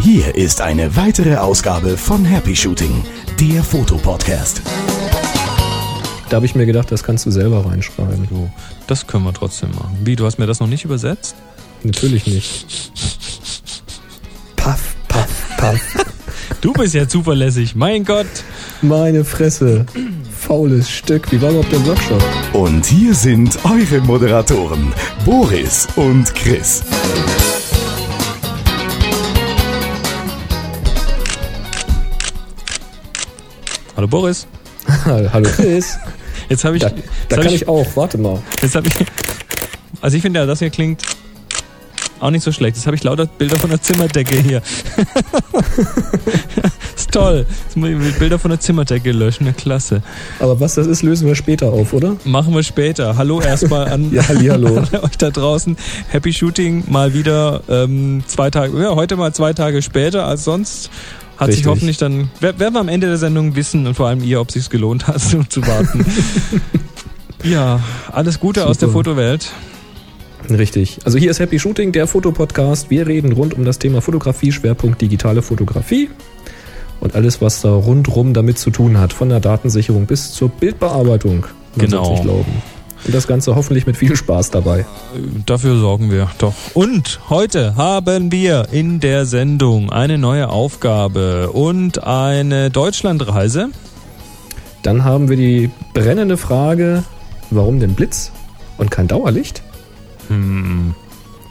Hier ist eine weitere Ausgabe von Happy Shooting, der Fotopodcast. Da habe ich mir gedacht, das kannst du selber reinschreiben. So, das können wir trotzdem machen. Wie, du hast mir das noch nicht übersetzt? Natürlich nicht. Paff, paff, paff. Du bist ja zuverlässig, mein Gott. Meine Fresse. Faules Stück. Wie war überhaupt der Workshop? Und hier sind eure Moderatoren, Boris und Chris. Hallo Boris. Hallo Chris. Jetzt habe ich. Da, da hab kann ich, ich auch. Warte mal. Jetzt habe ich. Also ich finde ja, das hier klingt auch nicht so schlecht. Jetzt habe ich lauter Bilder von der Zimmerdecke hier. ist toll. Jetzt muss ich Bilder von der Zimmerdecke löschen. Ja, klasse. Aber was das ist, lösen wir später auf, oder? Machen wir später. Hallo erstmal an, Ja, hallihallo. an euch da draußen. Happy Shooting mal wieder ähm, zwei Tage, ja, heute mal zwei Tage später als sonst. Hat sich Richtig. hoffentlich dann, wer- werden wir am Ende der Sendung wissen und vor allem ihr, ob sich's gelohnt hat, so zu warten. ja, alles Gute aus der Super. Fotowelt. Richtig. Also hier ist Happy Shooting, der Fotopodcast. Wir reden rund um das Thema Fotografie, Schwerpunkt digitale Fotografie und alles, was da rundrum damit zu tun hat, von der Datensicherung bis zur Bildbearbeitung. Man Genau. nicht glauben. Und das Ganze hoffentlich mit viel Spaß dabei. Dafür sorgen wir doch. Und heute haben wir in der Sendung eine neue Aufgabe und eine Deutschlandreise. Dann haben wir die brennende Frage, warum denn Blitz und kein Dauerlicht? Hm.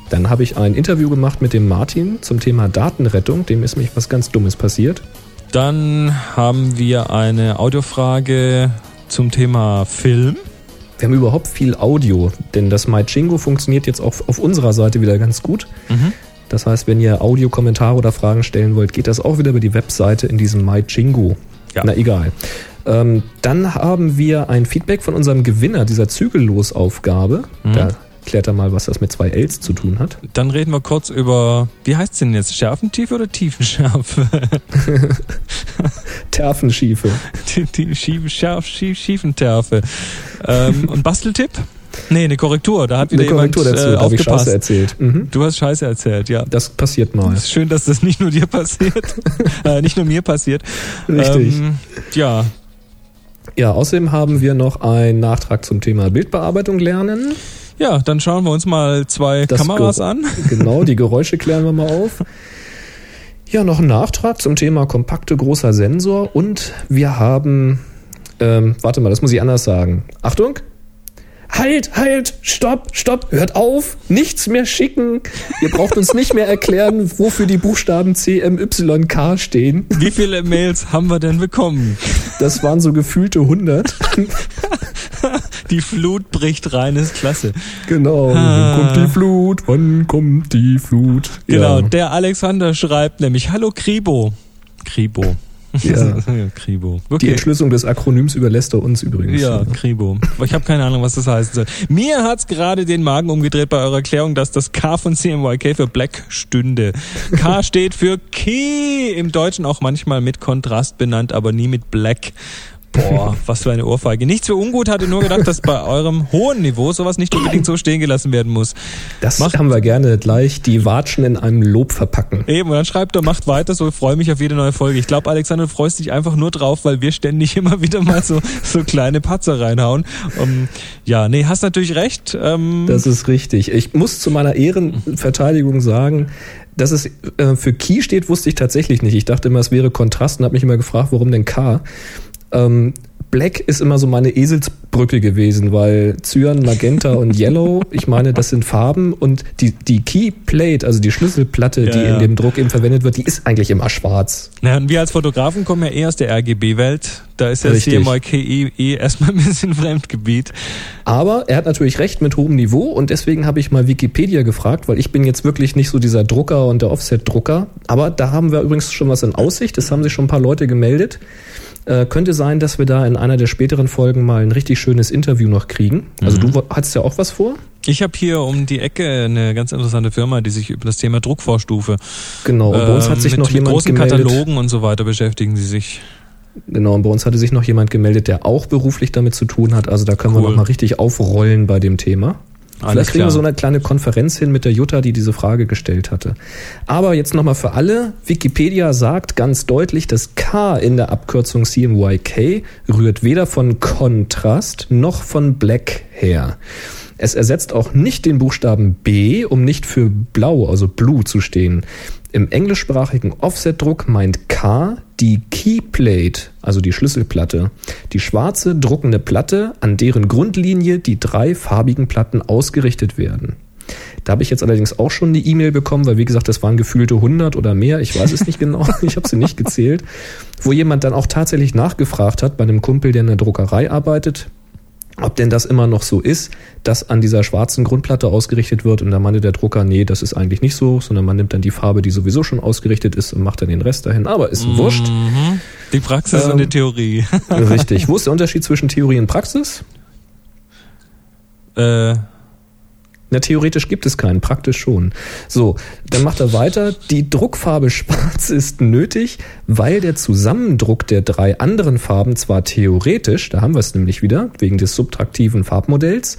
Dann habe ich ein Interview gemacht mit dem Martin zum Thema Datenrettung. Dem ist nämlich was ganz Dummes passiert. Dann haben wir eine Audiofrage zum Thema Film. Wir haben überhaupt viel Audio, denn das MyChingo funktioniert jetzt auch auf unserer Seite wieder ganz gut. Mhm. Das heißt, wenn ihr Audiokommentare oder Fragen stellen wollt, geht das auch wieder über die Webseite in diesem MyChingo. Ja. Na egal. Ähm, dann haben wir ein Feedback von unserem Gewinner dieser Zügellosaufgabe. Mhm. Da klärt er mal, was das mit zwei Ls zu tun hat. Dann reden wir kurz über, wie heißt es denn jetzt? Schärfentiefe oder Tiefenschärfe? Terfenschiefe. die, die Schiefe, Schärf, Schief, Schiefentärfe. Ähm, und Basteltipp? Nee, eine Korrektur. Da hat wieder Eine Korrektur jemand dazu, äh, ich Scheiße aufgepasst. erzählt. Mhm. Du hast Scheiße erzählt, ja. Das passiert mal. Es ist schön, dass das nicht nur dir passiert, äh, nicht nur mir passiert. Richtig. Ähm, ja, Ja, außerdem haben wir noch einen Nachtrag zum Thema Bildbearbeitung lernen. Ja, dann schauen wir uns mal zwei Das Kameras Ge- an. Genau, die Geräusche klären wir mal auf. Ja, noch ein Nachtrag zum Thema kompakte großer Sensor und wir haben, ähm, warte mal, das muss ich anders sagen. Achtung! Halt, halt, stopp, stopp, hört auf, nichts mehr schicken. Ihr braucht uns nicht mehr erklären, wofür die Buchstaben C, M, Y, K stehen. Wie viele Mails haben wir denn bekommen? Das waren so gefühlte 100. Die Flut bricht rein, ist klasse. Genau, wann kommt die Flut, wann kommt die Flut? Genau, Ja. der Alexander schreibt nämlich, hallo Kribo. Kribo. Ja. Kribo. Die Okay. Entschlüsselung des Akronyms überlässt er uns übrigens. Ja, Kribo. Aber Ich habe keine Ahnung, was das heißen soll. Mir hat's gerade den Magen umgedreht bei eurer Erklärung, dass das K von CMYK für Black stünde. K steht für Key, im Deutschen auch manchmal mit Kontrast benannt, aber nie mit Black. Boah, was für eine Ohrfeige. Nichts für ungut, hatte nur gedacht, dass bei eurem hohen Niveau sowas nicht unbedingt so stehen gelassen werden muss. Das Macht- haben wir gerne gleich, die Watschen in einem Lob verpacken. Eben, und dann schreibt er, macht weiter, so ich freue mich auf jede neue Folge. Ich glaube, Alexander, du freust dich einfach nur drauf, weil wir ständig immer wieder mal so, so kleine Patzer reinhauen. Um, ja, nee, hast natürlich recht. Ähm, Das ist richtig. Ich muss zu meiner Ehrenverteidigung sagen, dass es äh, für Key steht, wusste ich tatsächlich nicht. Ich dachte immer, es wäre Kontrast und habe mich immer gefragt, warum denn K. Ähm, Black ist immer so meine Eselsbrücke gewesen, weil Cyan, Magenta und Yellow, ich meine, das sind Farben und die, die Key Plate, also die Schlüsselplatte, Ja, die ja. in dem Druck eben verwendet wird, die ist eigentlich immer schwarz. na, und wir als Fotografen kommen ja eher aus der RGB-Welt. Da ist ja Richtig. CMYK eh erstmal ein bisschen Fremdgebiet. Aber er hat natürlich recht mit hohem Niveau und deswegen habe ich mal Wikipedia gefragt, weil ich bin jetzt wirklich nicht so dieser Drucker und der Offset-Drucker. Aber da haben wir übrigens schon was in Aussicht. Es haben sich schon ein paar Leute gemeldet. Äh, könnte sein, dass wir da in einer der späteren Folgen mal ein richtig schönes Interview noch kriegen. Also du hattest ja auch was vor? Ich habe hier um die Ecke eine ganz interessante Firma, die sich über das Thema Druckvorstufe Genau. Und bei uns hat ähm, sich mit, noch mit jemand großen gemeldet. Katalogen und so weiter beschäftigen sie sich. Genau. Und bei uns hatte sich noch jemand gemeldet, der auch beruflich damit zu tun hat. Also da können wir Cool. noch mal richtig aufrollen bei dem Thema. Alles Vielleicht kriegen wir so eine kleine Konferenz hin mit der Jutta, die diese Frage gestellt hatte. Aber jetzt nochmal für alle. Wikipedia sagt ganz deutlich, das K in der Abkürzung CMYK rührt weder von Kontrast noch von Black her. Es ersetzt auch nicht den Buchstaben B, um nicht für blau, also blue zu stehen. Im englischsprachigen Offsetdruck meint K die Keyplate, also die Schlüsselplatte, die schwarze druckende Platte, an deren Grundlinie die drei farbigen Platten ausgerichtet werden. Da habe ich jetzt allerdings auch schon eine E-Mail bekommen, weil wie gesagt, das waren gefühlte 100 oder mehr, ich weiß es nicht genau, ich habe sie nicht gezählt, wo jemand dann auch tatsächlich nachgefragt hat bei einem Kumpel, der in der Druckerei arbeitet, ob denn das immer noch so ist, dass an dieser schwarzen Grundplatte ausgerichtet wird und da meinte der Drucker, nee, das ist eigentlich nicht so, sondern man nimmt dann die Farbe, die sowieso schon ausgerichtet ist und macht dann den Rest dahin. Aber ist mhm. wurscht. Die Praxis ähm, und die Theorie. richtig. Wo ist der Unterschied zwischen Theorie und Praxis? Äh, na, theoretisch gibt es keinen, praktisch schon. So, dann macht er weiter. Die Druckfarbe schwarz ist nötig, weil der Zusammendruck der drei anderen Farben zwar theoretisch, da haben wir es nämlich wieder, wegen des subtraktiven Farbmodells,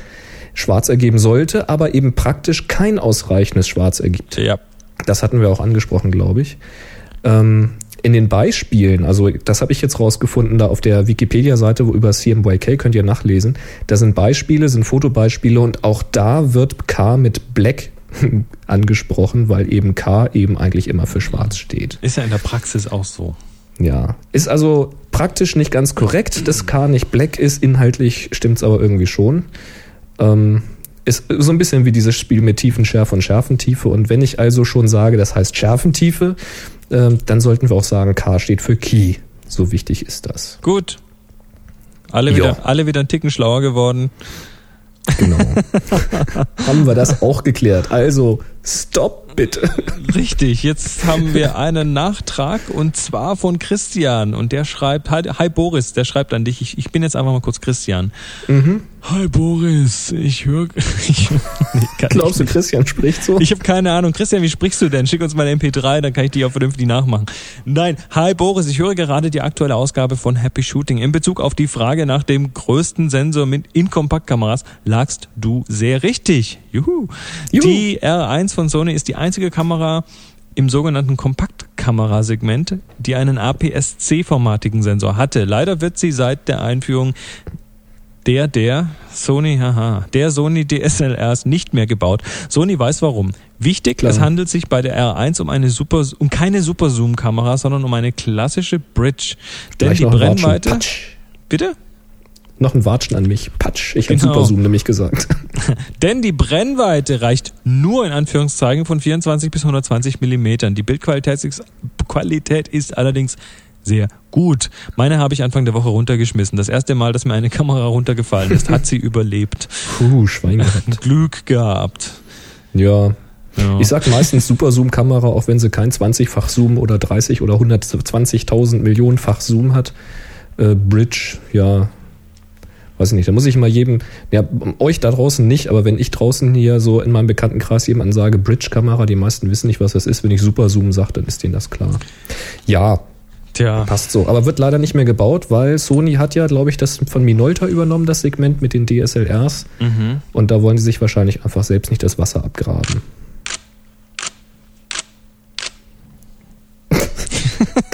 schwarz ergeben sollte, aber eben praktisch kein ausreichendes Schwarz ergibt. Ja. Das hatten wir auch angesprochen, glaube ich. Ähm, in den Beispielen, also das habe ich jetzt rausgefunden, da auf der Wikipedia-Seite wo über CMYK könnt ihr nachlesen, da sind Beispiele, sind Fotobeispiele und auch da wird K mit Black angesprochen, weil eben K eben eigentlich immer für schwarz steht. Ist ja in der Praxis auch so. Ja, ist also praktisch nicht ganz korrekt, dass K nicht Black ist, inhaltlich stimmt es aber irgendwie schon. Ähm, ist so ein bisschen wie dieses Spiel mit Tiefenschärfe und Schärfentiefe. Und wenn ich also schon sage, das heißt Schärfentiefe, ähm, dann sollten wir auch sagen, K steht für Key. So wichtig ist das. Gut. Alle wieder, alle wieder ein Ticken schlauer geworden. Genau. Haben wir das auch geklärt. Also, stopp bitte. Richtig, jetzt haben wir einen Nachtrag und zwar von Christian und der schreibt, hi, hi Boris, der schreibt an dich, ich, ich bin jetzt einfach mal kurz Christian. Mhm. Hi Boris, ich höre. nee, Glaubst du, Christian spricht so? Ich habe keine Ahnung. Christian, wie sprichst du denn? Schick uns mal eine MP3, dann kann ich die auch vernünftig nachmachen. Nein, hi Boris, ich höre gerade die aktuelle Ausgabe von Happy Shooting. In Bezug auf die Frage nach dem größten Sensor mit in Kompaktkameras lagst du sehr richtig. Juhu. Juhu. Die R1 von Sony ist die einzige Kamera im sogenannten Kompaktkamerasegment, die einen APS-C-formatigen Sensor hatte. Leider wird sie seit der Einführung der, der Sony, haha, der Sony DSLRs nicht mehr gebaut. Sony weiß warum. Wichtig, Klar. es handelt sich bei der R1 um eine super, um keine Super Zoom Kamera, sondern um eine klassische Bridge. Denn Gleich die Brennweite. Bitte? Noch ein Watschen an mich. Patsch. Ich genau. habe Super Zoom nämlich gesagt. Denn die Brennweite reicht nur in Anführungszeichen von 24 bis 120 Millimetern. Die Bildqualität ist, Qualität ist allerdings sehr gut. Meine habe ich Anfang der Woche runtergeschmissen. Das erste Mal, dass mir eine Kamera runtergefallen ist, hat sie überlebt. Puh, Schwein gehabt. Glück gehabt. Ja. ja. Ich sag meistens Super Zoom Kamera, auch wenn sie kein 20-fach Zoom oder 30 oder 120.000 Millionenfach Zoom hat. Äh, Bridge, ja, weiß ich nicht, da muss ich mal jedem, ja, euch da draußen nicht, aber wenn ich draußen hier so in meinem Bekanntenkreis jemanden sage, Bridge-Kamera, die meisten wissen nicht, was das ist, wenn ich Super Zoom sage, dann ist denen das klar. Ja, Tja. Passt so. Aber wird leider nicht mehr gebaut, weil Sony hat ja, glaube ich, das von Minolta übernommen, das Segment mit den DSLRs. Mhm. Und da wollen sie sich wahrscheinlich einfach selbst nicht das Wasser abgraben.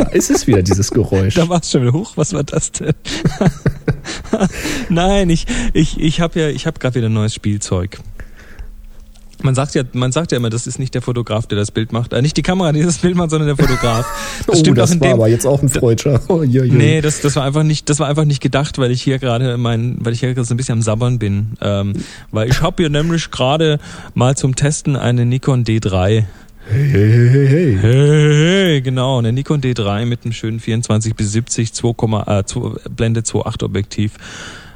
Da ist es wieder, dieses Geräusch. Da war es schon wieder hoch. Was war das denn? Nein, ich, ich, ich habe ja, ich habe gerade wieder ein neues Spielzeug. Man sagt ja, man sagt ja immer, das ist nicht der Fotograf, der das Bild macht. Äh, nicht die Kamera, die das Bild macht, sondern der Fotograf. Das oh, stimmt das auch in war dem, aber jetzt auch ein Freudscher. Oh, je, je. Nee, das, das war einfach nicht, das war einfach nicht gedacht, weil ich hier gerade mein, weil ich hier gerade so ein bisschen am Sabbern bin. Ähm, weil ich habe hier nämlich gerade mal zum Testen eine Nikon D3 Hey, hey, hey, hey, hey. Hey, hey, genau. Eine Nikon D3 mit einem schönen 24 bis 70 2, äh, 2, Blende 2.8 Objektiv.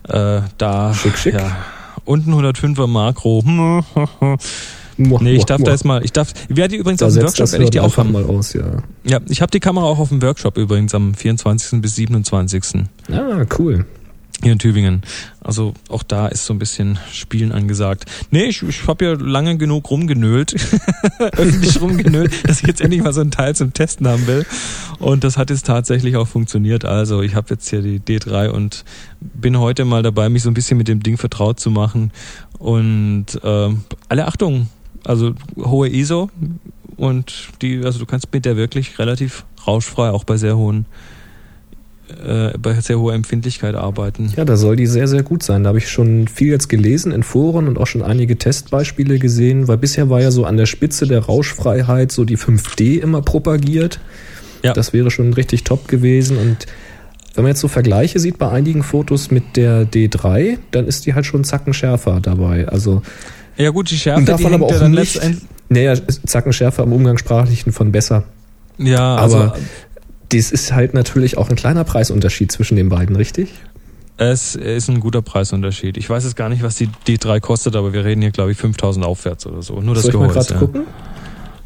Äh, da, schick, schick. Ja, und ein 105er Makro. nee, ich darf da jetzt mal, ich darf, ich werde die übrigens da auf dem Workshop, werde ich die auch haben. mal aus, ja. Ja, ich habe die Kamera auch auf dem Workshop übrigens am 24. bis 27. Ah, cool. Hier in Tübingen. Also auch da ist so ein bisschen Spielen angesagt. Nee, ich, ich habe ja lange genug rumgenölt, öffentlich rumgenölt, dass ich jetzt endlich mal so ein Teil zum Testen haben will. Und das hat jetzt tatsächlich auch funktioniert. Also ich habe jetzt hier die D3 und bin heute mal dabei, mich so ein bisschen mit dem Ding vertraut zu machen. Und äh, alle Achtung, also hohe ISO und die, also du kannst mit der wirklich relativ rauschfrei, auch bei sehr hohen äh, bei sehr hoher Empfindlichkeit arbeiten. Ja, da soll die sehr, sehr gut sein. Da habe ich schon viel jetzt gelesen in Foren und auch schon einige Testbeispiele gesehen, weil bisher war ja so an der Spitze der Rauschfreiheit so die 5D immer propagiert. Ja. Das wäre schon richtig top gewesen und wenn man jetzt so Vergleiche sieht bei einigen Fotos mit der D3, dann ist die halt schon Zacken schärfer dabei. Also ja gut, die Schärfe, davon aber auch nicht. Naja, Zacken schärfer im Umgangssprachlichen von besser. Ja, also das ist halt natürlich auch ein kleiner Preisunterschied zwischen den beiden, richtig? Es ist ein guter Preisunterschied. Ich weiß jetzt gar nicht, was die D3 kostet, aber wir reden hier, glaube ich, 5000 aufwärts oder so. Nur das Soll ich mal gerade ja. gucken?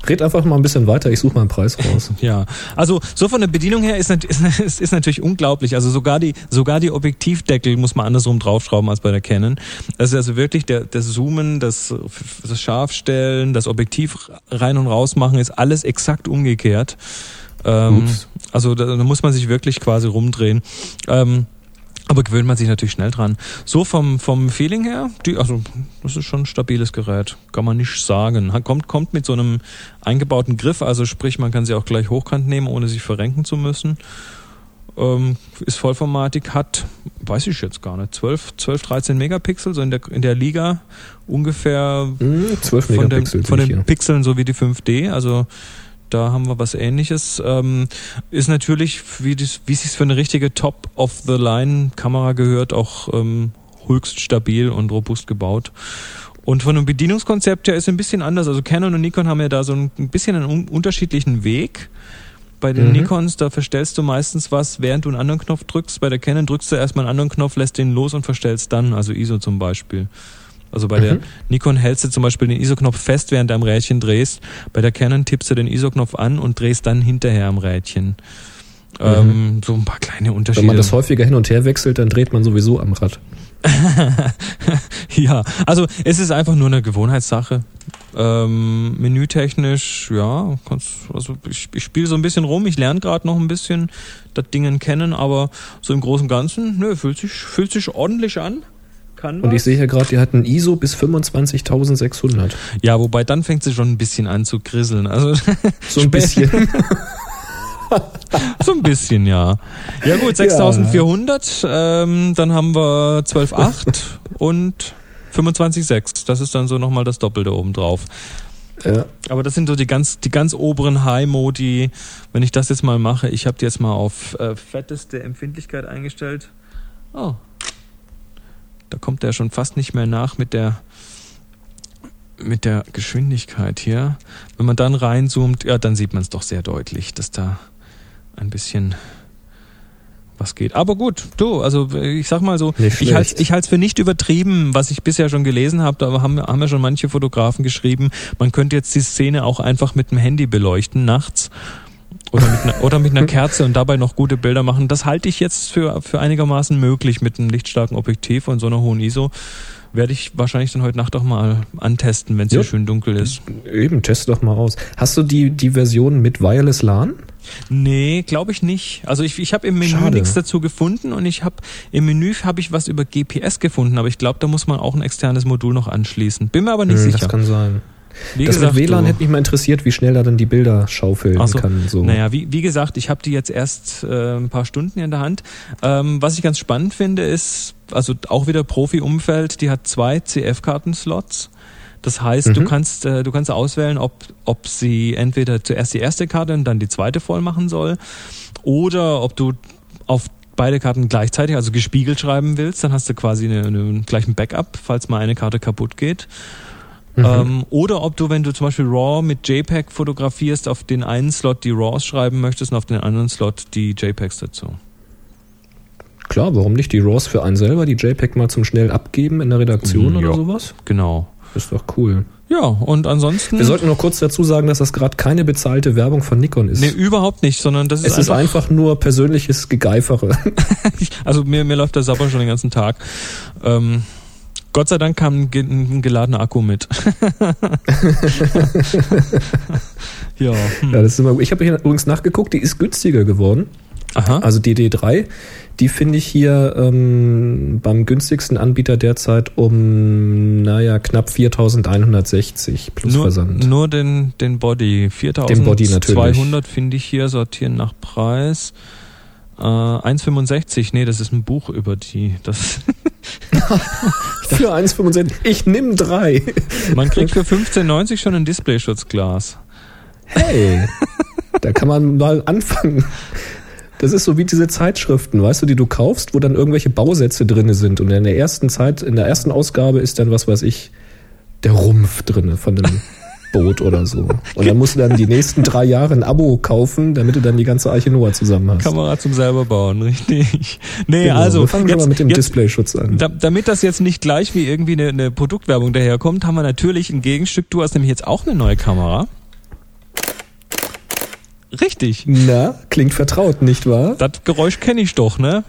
Red einfach mal ein bisschen weiter, ich suche mal einen Preis raus. ja, also so von der Bedienung her ist, ist, ist natürlich unglaublich. Also sogar die, sogar die Objektivdeckel muss man andersrum draufschrauben als bei der Canon. Das ist also wirklich der, das Zoomen, das, das Scharfstellen, das Objektiv rein und raus machen, ist alles exakt umgekehrt. Ähm, also da, da, muss man sich wirklich quasi rumdrehen. Ähm, aber gewöhnt man sich natürlich schnell dran. So vom, vom Feeling her, die, also das ist schon ein stabiles Gerät, kann man nicht sagen. Kommt, kommt mit so einem eingebauten Griff, also sprich, man kann sie auch gleich hochkant nehmen, ohne sich verrenken zu müssen. Ähm, ist Vollformatik, hat, weiß ich jetzt gar nicht, 12, 12 13 Megapixel, so in der, in der Liga ungefähr 12 hm, Megapixel von, den, von den Pixeln so wie die 5D, also da haben wir was ähnliches. Ähm, ist natürlich, wie, das, wie es sich für eine richtige Top-of-the-Line-Kamera gehört, auch ähm, höchst stabil und robust gebaut. Und von dem Bedienungskonzept her ist es ein bisschen anders. Also Canon und Nikon haben ja da so ein, bisschen einen unterschiedlichen Weg. Bei den mhm. Nikons, da verstellst du meistens was, während du einen anderen Knopf drückst. Bei der Canon drückst du erstmal einen anderen Knopf, lässt den los und verstellst dann, also ISO zum Beispiel. Also bei mhm. der Nikon hältst du zum Beispiel den ISO-Knopf fest, während du am Rädchen drehst. Bei der Canon tippst du den ISO-Knopf an und drehst dann hinterher am Rädchen. Mhm. Ähm, so ein paar kleine Unterschiede. Wenn man das häufiger hin und her wechselt, dann dreht man sowieso am Rad. ja, also es ist einfach nur eine Gewohnheitssache. Ähm, menütechnisch, ja, also ich, ich spiele so ein bisschen rum, ich lerne gerade noch ein bisschen das Ding kennen, aber so im Großen und Ganzen, nö, fühlt sich, fühlt sich ordentlich an kann Und ich sehe hier gerade, die hatten ISO bis 25.600. Ja, wobei dann fängt sie schon ein bisschen an zu krisseln. Also so ein bisschen. so ein bisschen, ja. Ja gut, 6400, ja. ähm, dann haben wir 12.8 und 25.6. Das ist dann so nochmal das Doppelte oben drauf. Ja. Aber das sind so die ganz, die ganz oberen High-Modi. Wenn ich das jetzt mal mache, ich habe die jetzt mal auf äh, fetteste Empfindlichkeit eingestellt. Oh, da kommt er schon fast nicht mehr nach mit der mit der Geschwindigkeit hier. Wenn man dann reinzoomt, ja, dann sieht man es doch sehr deutlich, dass da ein bisschen was geht. Aber gut, du, also ich sag mal so, ich halte ich für nicht übertrieben, was ich bisher schon gelesen habe, da haben, haben ja schon manche Fotografen geschrieben, man könnte jetzt die Szene auch einfach mit dem Handy beleuchten nachts oder mit, einer, oder mit einer Kerze und dabei noch gute Bilder machen. Das halte ich jetzt für, für einigermaßen möglich mit einem lichtstarken Objektiv und so einer hohen ISO. Werde ich wahrscheinlich dann heute Nacht auch mal antesten, wenn es ja, hier schön dunkel ist. Eben, teste doch mal aus. Hast du die, die Version mit Wireless LAN? Nee, glaube ich nicht. Also ich, ich habe im Menü Schade. nichts dazu gefunden und ich habe im Menü habe ich was über GPS gefunden, aber ich glaube, da muss man auch ein externes Modul noch anschließen. Bin mir aber nicht hm, sicher. Das kann sein. Wie das gesagt, mit WLAN hätte mich mal interessiert, wie schnell da dann die Bilder schaufeln so, kann. So. Naja, wie, wie gesagt, ich habe die jetzt erst äh, ein paar Stunden in der Hand. Ähm, was ich ganz spannend finde, ist, also auch wieder Profi-Umfeld, die hat zwei CF-Karten-Slots. Das heißt, mhm. du kannst äh, du kannst auswählen, ob ob sie entweder zuerst die erste Karte und dann die zweite voll machen soll, oder ob du auf beide Karten gleichzeitig, also gespiegelt schreiben willst, dann hast du quasi eine, eine, gleich ein Backup, falls mal eine Karte kaputt geht. Mhm. Ähm, oder ob du, wenn du zum Beispiel RAW mit JPEG fotografierst, auf den einen Slot die RAWs schreiben möchtest und auf den anderen Slot die JPEGs dazu. Klar, warum nicht die RAWs für einen selber, die JPEG mal zum schnell abgeben in der Redaktion mhm, oder ja, sowas? Genau. ist doch cool. Ja, und ansonsten. Wir sollten noch kurz dazu sagen, dass das gerade keine bezahlte Werbung von Nikon ist. Nee, überhaupt nicht, sondern das ist es ist einfach nur persönliches Gegeifere. also mir, mir läuft der Sabber schon den ganzen Tag. Ähm, Gott sei Dank kam ein, ge- ein geladener Akku mit. ja. Hm. Ja, das ist immer gut. Ich habe hier übrigens nachgeguckt, die ist günstiger geworden. Aha. Also die D3, die finde ich hier ähm, beim günstigsten Anbieter derzeit um, naja, knapp 4160 plus nur, Versand. nur den, den Body. Den Body natürlich. 4200 finde ich hier, sortieren nach Preis. Äh, 1,65, nee, das ist ein Buch über die. Das Für 1,65. Ich nimm drei. Man kriegt für 15,90 schon ein Displayschutzglas. Hey, da kann man mal anfangen. Das ist so wie diese Zeitschriften, weißt du, die du kaufst, wo dann irgendwelche Bausätze drinne sind. Und in der ersten Zeit, in der ersten Ausgabe ist dann, was weiß ich, der Rumpf drinne von dem Boot oder so. Und dann musst du dann die nächsten drei Jahre ein Abo kaufen, damit du dann die ganze Arche Noah zusammen hast. Kamera zum selber bauen, richtig. Nee, Genau, also wir fangen jetzt, mal mit dem jetzt, Displayschutz an. da, damit das jetzt nicht gleich wie irgendwie eine, eine Produktwerbung daherkommt, haben wir natürlich ein Gegenstück. Du hast nämlich jetzt auch eine neue Kamera. Richtig. Na, klingt vertraut, nicht wahr? Das Geräusch kenne ich doch, ne?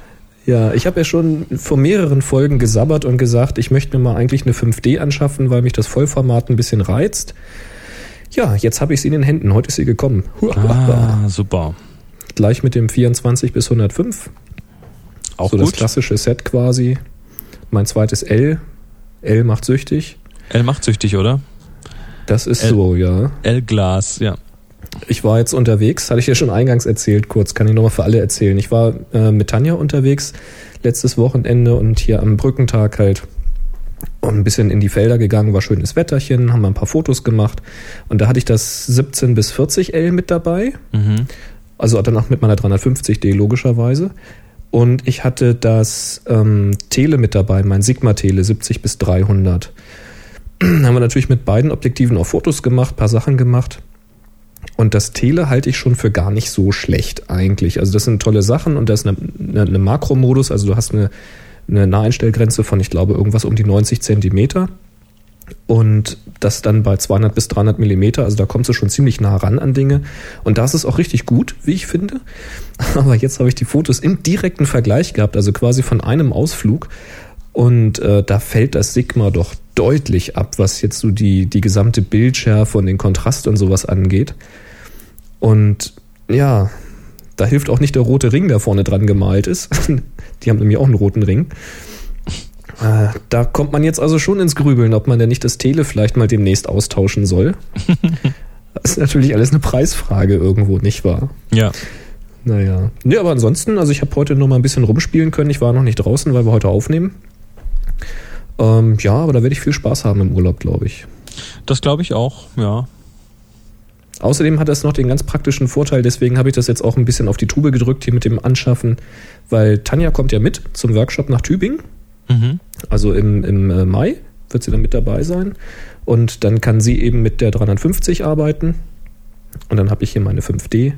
Ja, ich habe ja schon vor mehreren Folgen gesabbert und gesagt, ich möchte mir mal eigentlich eine 5D anschaffen, weil mich das Vollformat ein bisschen reizt. Ja, jetzt habe ich sie in den Händen. Heute ist sie gekommen. Ah, super. Gleich mit dem 24 bis 105. Auch so das gut. klassische Set quasi. Mein zweites L. L macht süchtig. L macht süchtig, oder? Das ist L. so, ja. L-Glas, ja. Ich war jetzt unterwegs, hatte ich ja schon eingangs erzählt, kurz, kann ich nochmal für alle erzählen. Ich war äh, mit Tanja unterwegs letztes Wochenende und hier am Brückentag halt und ein bisschen in die Felder gegangen, war schönes Wetterchen, haben wir ein paar Fotos gemacht und da hatte ich das 17 bis 40 L mit dabei, Mhm. also danach mit meiner 350D logischerweise. Und ich hatte das ähm, Tele mit dabei, mein Sigma Tele 70 bis 300. haben wir natürlich mit beiden Objektiven auch Fotos gemacht, paar Sachen gemacht. Und das Tele halte ich schon für gar nicht so schlecht eigentlich. Also das sind tolle Sachen und da ist eine, eine, eine Makromodus, also du hast eine, eine Naheinstellgrenze von, ich glaube, irgendwas um die 90 Zentimeter. Und das dann bei 200 bis 300 Millimeter, also da kommst du schon ziemlich nah ran an Dinge. Und das ist auch richtig gut, wie ich finde. Aber jetzt habe ich die Fotos im direkten Vergleich gehabt, also quasi von einem Ausflug. Und äh, da fällt das Sigma doch deutlich ab, was jetzt so die, die gesamte Bildschärfe und den Kontrast und sowas angeht. Und ja, da hilft auch nicht der rote Ring, der vorne dran gemalt ist. Die haben nämlich auch einen roten Ring. Äh, Da kommt man jetzt also schon ins Grübeln, ob man denn nicht das Tele vielleicht mal demnächst austauschen soll. Das ist natürlich alles eine Preisfrage irgendwo, nicht wahr? Ja. Naja. Nee, aber ansonsten, also ich habe heute noch mal ein bisschen rumspielen können. Ich war noch nicht draußen, weil wir heute aufnehmen. Ähm, ja, aber da werde ich viel Spaß haben im Urlaub, glaube ich. Das glaube ich auch, ja. Außerdem hat das noch den ganz praktischen Vorteil, deswegen habe ich das jetzt auch ein bisschen auf die Tube gedrückt hier mit dem Anschaffen, weil Tanja kommt ja mit zum Workshop nach Tübingen, Mhm. also im, im äh, Mai wird sie dann mit dabei sein und dann kann sie eben mit der 350 arbeiten und dann habe ich hier meine 5D,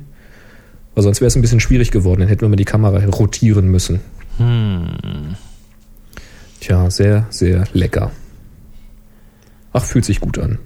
weil sonst wäre es ein bisschen schwierig geworden, dann hätten wir mal die Kamera rotieren müssen. Hm. Tja, sehr, sehr lecker. Ach, fühlt sich gut an.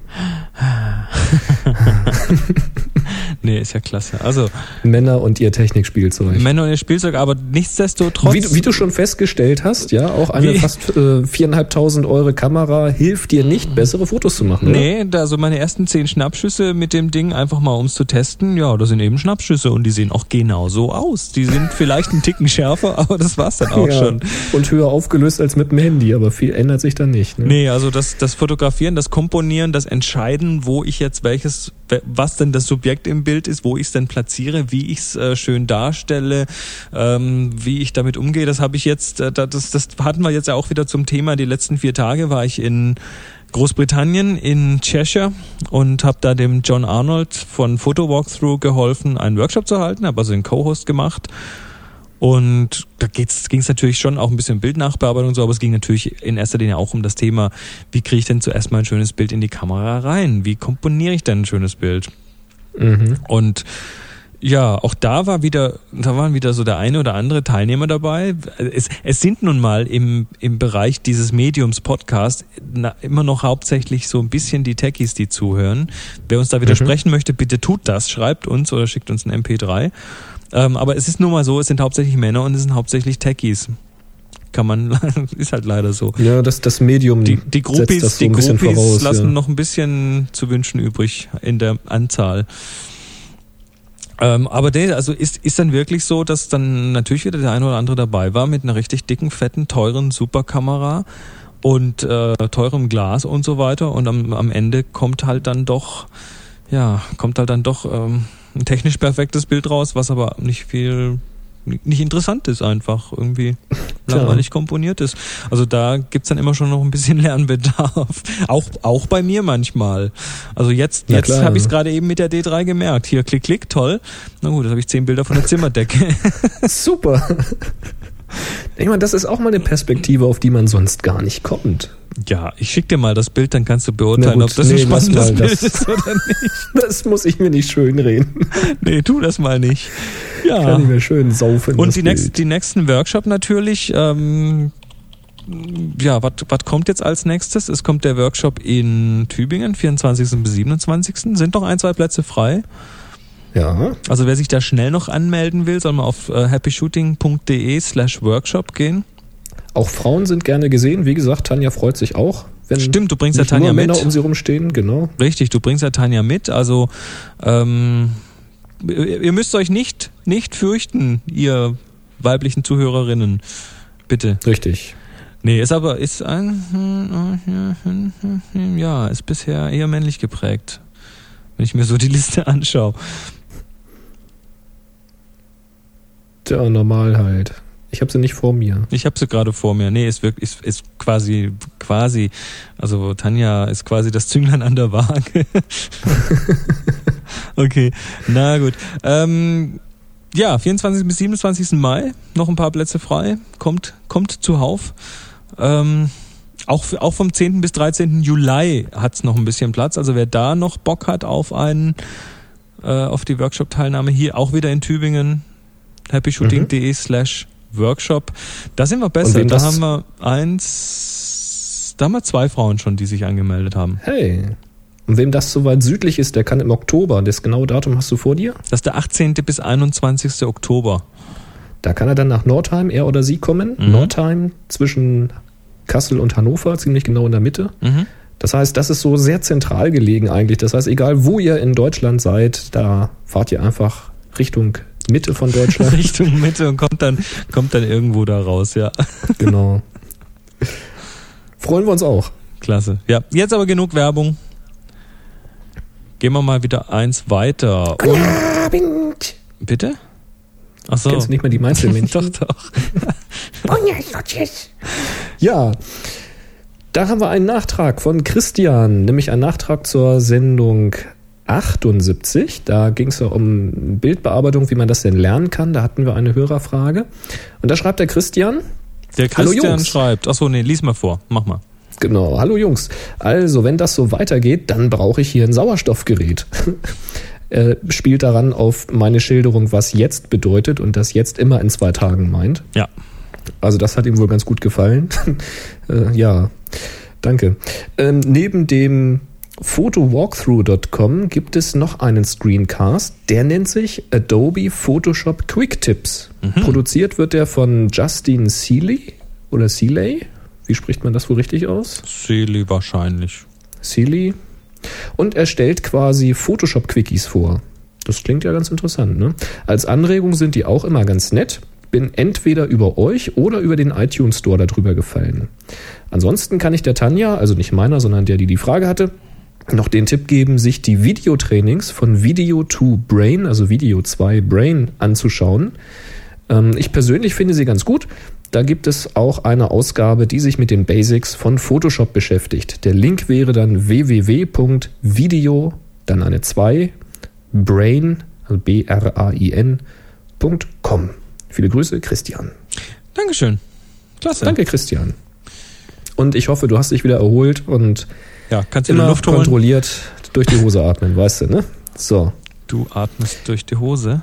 Nee, ist ja klasse. Also, Männer und ihr Technikspielzeug. Männer und ihr Spielzeug, aber nichtsdestotrotz. Wie, du- wie du schon festgestellt hast, ja, auch eine Wie- fast äh, viereinhalbtausend Euro Kamera hilft dir nicht, bessere Fotos zu machen. Oder? Nee, da, also meine ersten zehn Schnappschüsse mit dem Ding einfach mal ums zu testen, ja, das sind eben Schnappschüsse und die sehen auch genau so aus. Die sind vielleicht einen Ticken schärfer, aber das war's dann auch Ja, schon. Und höher aufgelöst als mit dem Handy, aber viel ändert sich dann nicht. Ne? Nee, also das, das Fotografieren, das Komponieren, das Entscheiden, wo ich jetzt welches, was denn das Subjekt im Bild ist, wo ich es denn platziere, wie ich es äh, schön darstelle, ähm, wie ich damit umgehe, das habe ich jetzt, äh, das, das hatten wir jetzt ja auch wieder zum Thema. Die letzten vier Tage war ich in Großbritannien, in Cheshire und habe da dem John Arnold von Photo Walkthrough geholfen, einen Workshop zu halten, habe also einen Co-Host gemacht. Und da ging es natürlich schon auch ein bisschen um Bildnachbearbeitung und so, aber es ging natürlich in erster Linie auch um das Thema, wie kriege ich denn zuerst mal ein schönes Bild in die Kamera rein? Wie komponiere ich denn ein schönes Bild? Mhm. Und Ja, auch da war wieder, da waren wieder so der eine oder andere Teilnehmer dabei. Es, es sind nun mal im, im Bereich dieses Mediums Podcast na, immer noch hauptsächlich so ein bisschen die Techies, die zuhören. Wer uns da widersprechen mhm. möchte, bitte tut das, schreibt uns oder schickt uns ein MP3. Ähm, aber es ist nun mal so, es sind hauptsächlich Männer und es sind hauptsächlich Techies kann man, ist halt leider so. Ja, das, das Medium. Die, die Groupies, so die Groupies voraus, lassen ja. noch ein bisschen zu wünschen übrig in der Anzahl. Ähm, aber der, also ist, ist dann wirklich so, dass dann natürlich wieder der eine oder andere dabei war mit einer richtig dicken, fetten, teuren Superkamera und äh, teurem Glas und so weiter. Und am, am Ende kommt halt dann doch, ja, kommt halt dann doch ähm, ein technisch perfektes Bild raus, was aber nicht viel nicht interessant ist einfach irgendwie langweilig komponiert ist. Also da gibt's dann immer schon noch ein bisschen Lernbedarf. Auch, auch bei mir manchmal. Also jetzt, jetzt habe ich es gerade eben mit der D3 gemerkt. Hier klick, klick, toll. Na gut, jetzt habe ich zehn Bilder von der Zimmerdecke. Super. Ich meine, das ist auch mal eine Perspektive, auf die man sonst gar nicht kommt. Ja, ich schick dir mal das Bild, dann kannst du beurteilen, gut, ob das nee, ein spannendes Bild das, ist oder nicht. Das muss ich mir nicht schön reden. Nee, tu das mal nicht. Ja. Kann ich mir schön saufen. Und die, nächst, die nächsten Workshop natürlich, ähm, ja, was kommt jetzt als nächstes? Es kommt der Workshop in Tübingen, 24. bis 27. Sind noch ein, zwei Plätze frei. Ja. Also wer sich da schnell noch anmelden will, soll mal auf äh, happyshooting.de slash workshop gehen. Auch Frauen sind gerne gesehen. Wie gesagt, Tanja freut sich auch. Wenn Stimmt, du bringst ja Tanja mit. Männer um sie rumstehen, genau. Richtig, du bringst ja Tanja mit. Also ähm, ihr müsst euch nicht, nicht fürchten, ihr weiblichen Zuhörerinnen. Bitte. Richtig. Nee, ist aber, ist ein, ja, ist bisher eher männlich geprägt. Wenn ich mir so die Liste anschaue. Tja, normal halt. Ich habe sie nicht vor mir. Ich habe sie gerade vor mir. Nee, ist wirklich ist, ist quasi quasi also Tanja ist quasi das Zünglein an der Waage. okay, na gut. Ähm, ja, 24. bis 27. Mai noch ein paar Plätze frei. Kommt kommt zuhauf. Ähm, auch, auch vom 10. bis 13. Juli hat's noch ein bisschen Platz. Also wer da noch Bock hat auf einen, äh, auf die Workshop-Teilnahme hier auch wieder in Tübingen, happyshooting.de mhm. slash Workshop. Da sind wir besser. Da haben wir eins, da haben wir zwei Frauen schon, die sich angemeldet haben. Hey. Und wem das so weit südlich ist, der kann im Oktober. Das genaue Datum hast du vor dir? Das ist der 18. bis 21. Oktober. Da kann er dann nach Nordheim, er oder sie kommen. Mhm. Nordheim zwischen Kassel und Hannover, ziemlich genau in der Mitte. Mhm. Das heißt, das ist so sehr zentral gelegen eigentlich. Das heißt, egal wo ihr in Deutschland seid, da fahrt ihr einfach Richtung Mitte von Deutschland. Richtung Mitte und kommt dann, kommt dann irgendwo da raus, ja. Genau. Freuen wir uns auch. Klasse. Ja, jetzt aber genug Werbung. Gehen wir mal wieder eins weiter. Und Bitte? Ach so. Kennst du nicht mal die Meinzelmännchen? doch, doch. ja. Da haben wir einen Nachtrag von Christian, nämlich einen Nachtrag zur Sendung 78. Da ging es ja um Bildbearbeitung, wie man das denn lernen kann. Da hatten wir eine Hörerfrage. Und da schreibt der Christian. Der Christian schreibt. Achso, nee, lies mal vor. Mach mal. Genau. Hallo Jungs. Also, wenn das so weitergeht, dann brauche ich hier ein Sauerstoffgerät. er spielt daran auf meine Schilderung, was jetzt bedeutet und das jetzt immer in zwei Tagen meint. Ja. Also, das hat ihm wohl ganz gut gefallen. äh, ja. Danke. Ähm, neben dem photowalkthrough.com gibt es noch einen Screencast, der nennt sich Adobe Photoshop Quick Tips. Mhm. Produziert wird der von Justin Seeley oder Seeley. Wie spricht man das wohl richtig aus? Seeley wahrscheinlich. Seeley. Und er stellt quasi Photoshop Quickies vor. Das klingt ja ganz interessant, ne? Als Anregung sind die auch immer ganz nett. Bin entweder über euch oder über den iTunes Store darüber gefallen. Ansonsten kann ich der Tanja, also nicht meiner, sondern der, die die Frage hatte, noch den Tipp geben, sich die Videotrainings von Video 2 Brain, also Video 2 Brain anzuschauen. Ähm, ich persönlich finde sie ganz gut. Da gibt es auch eine Ausgabe, die sich mit den Basics von Photoshop beschäftigt. Der Link wäre dann www.video, dann eine 2, brain, also B-R-A-I-N.com. Viele Grüße, Christian. Dankeschön. Klasse. Danke, Christian. Und ich hoffe, du hast dich wieder erholt und ja, kannst immer Luft holen? kontrolliert durch die Hose atmen, weißt du, ne? So. Du atmest durch die Hose.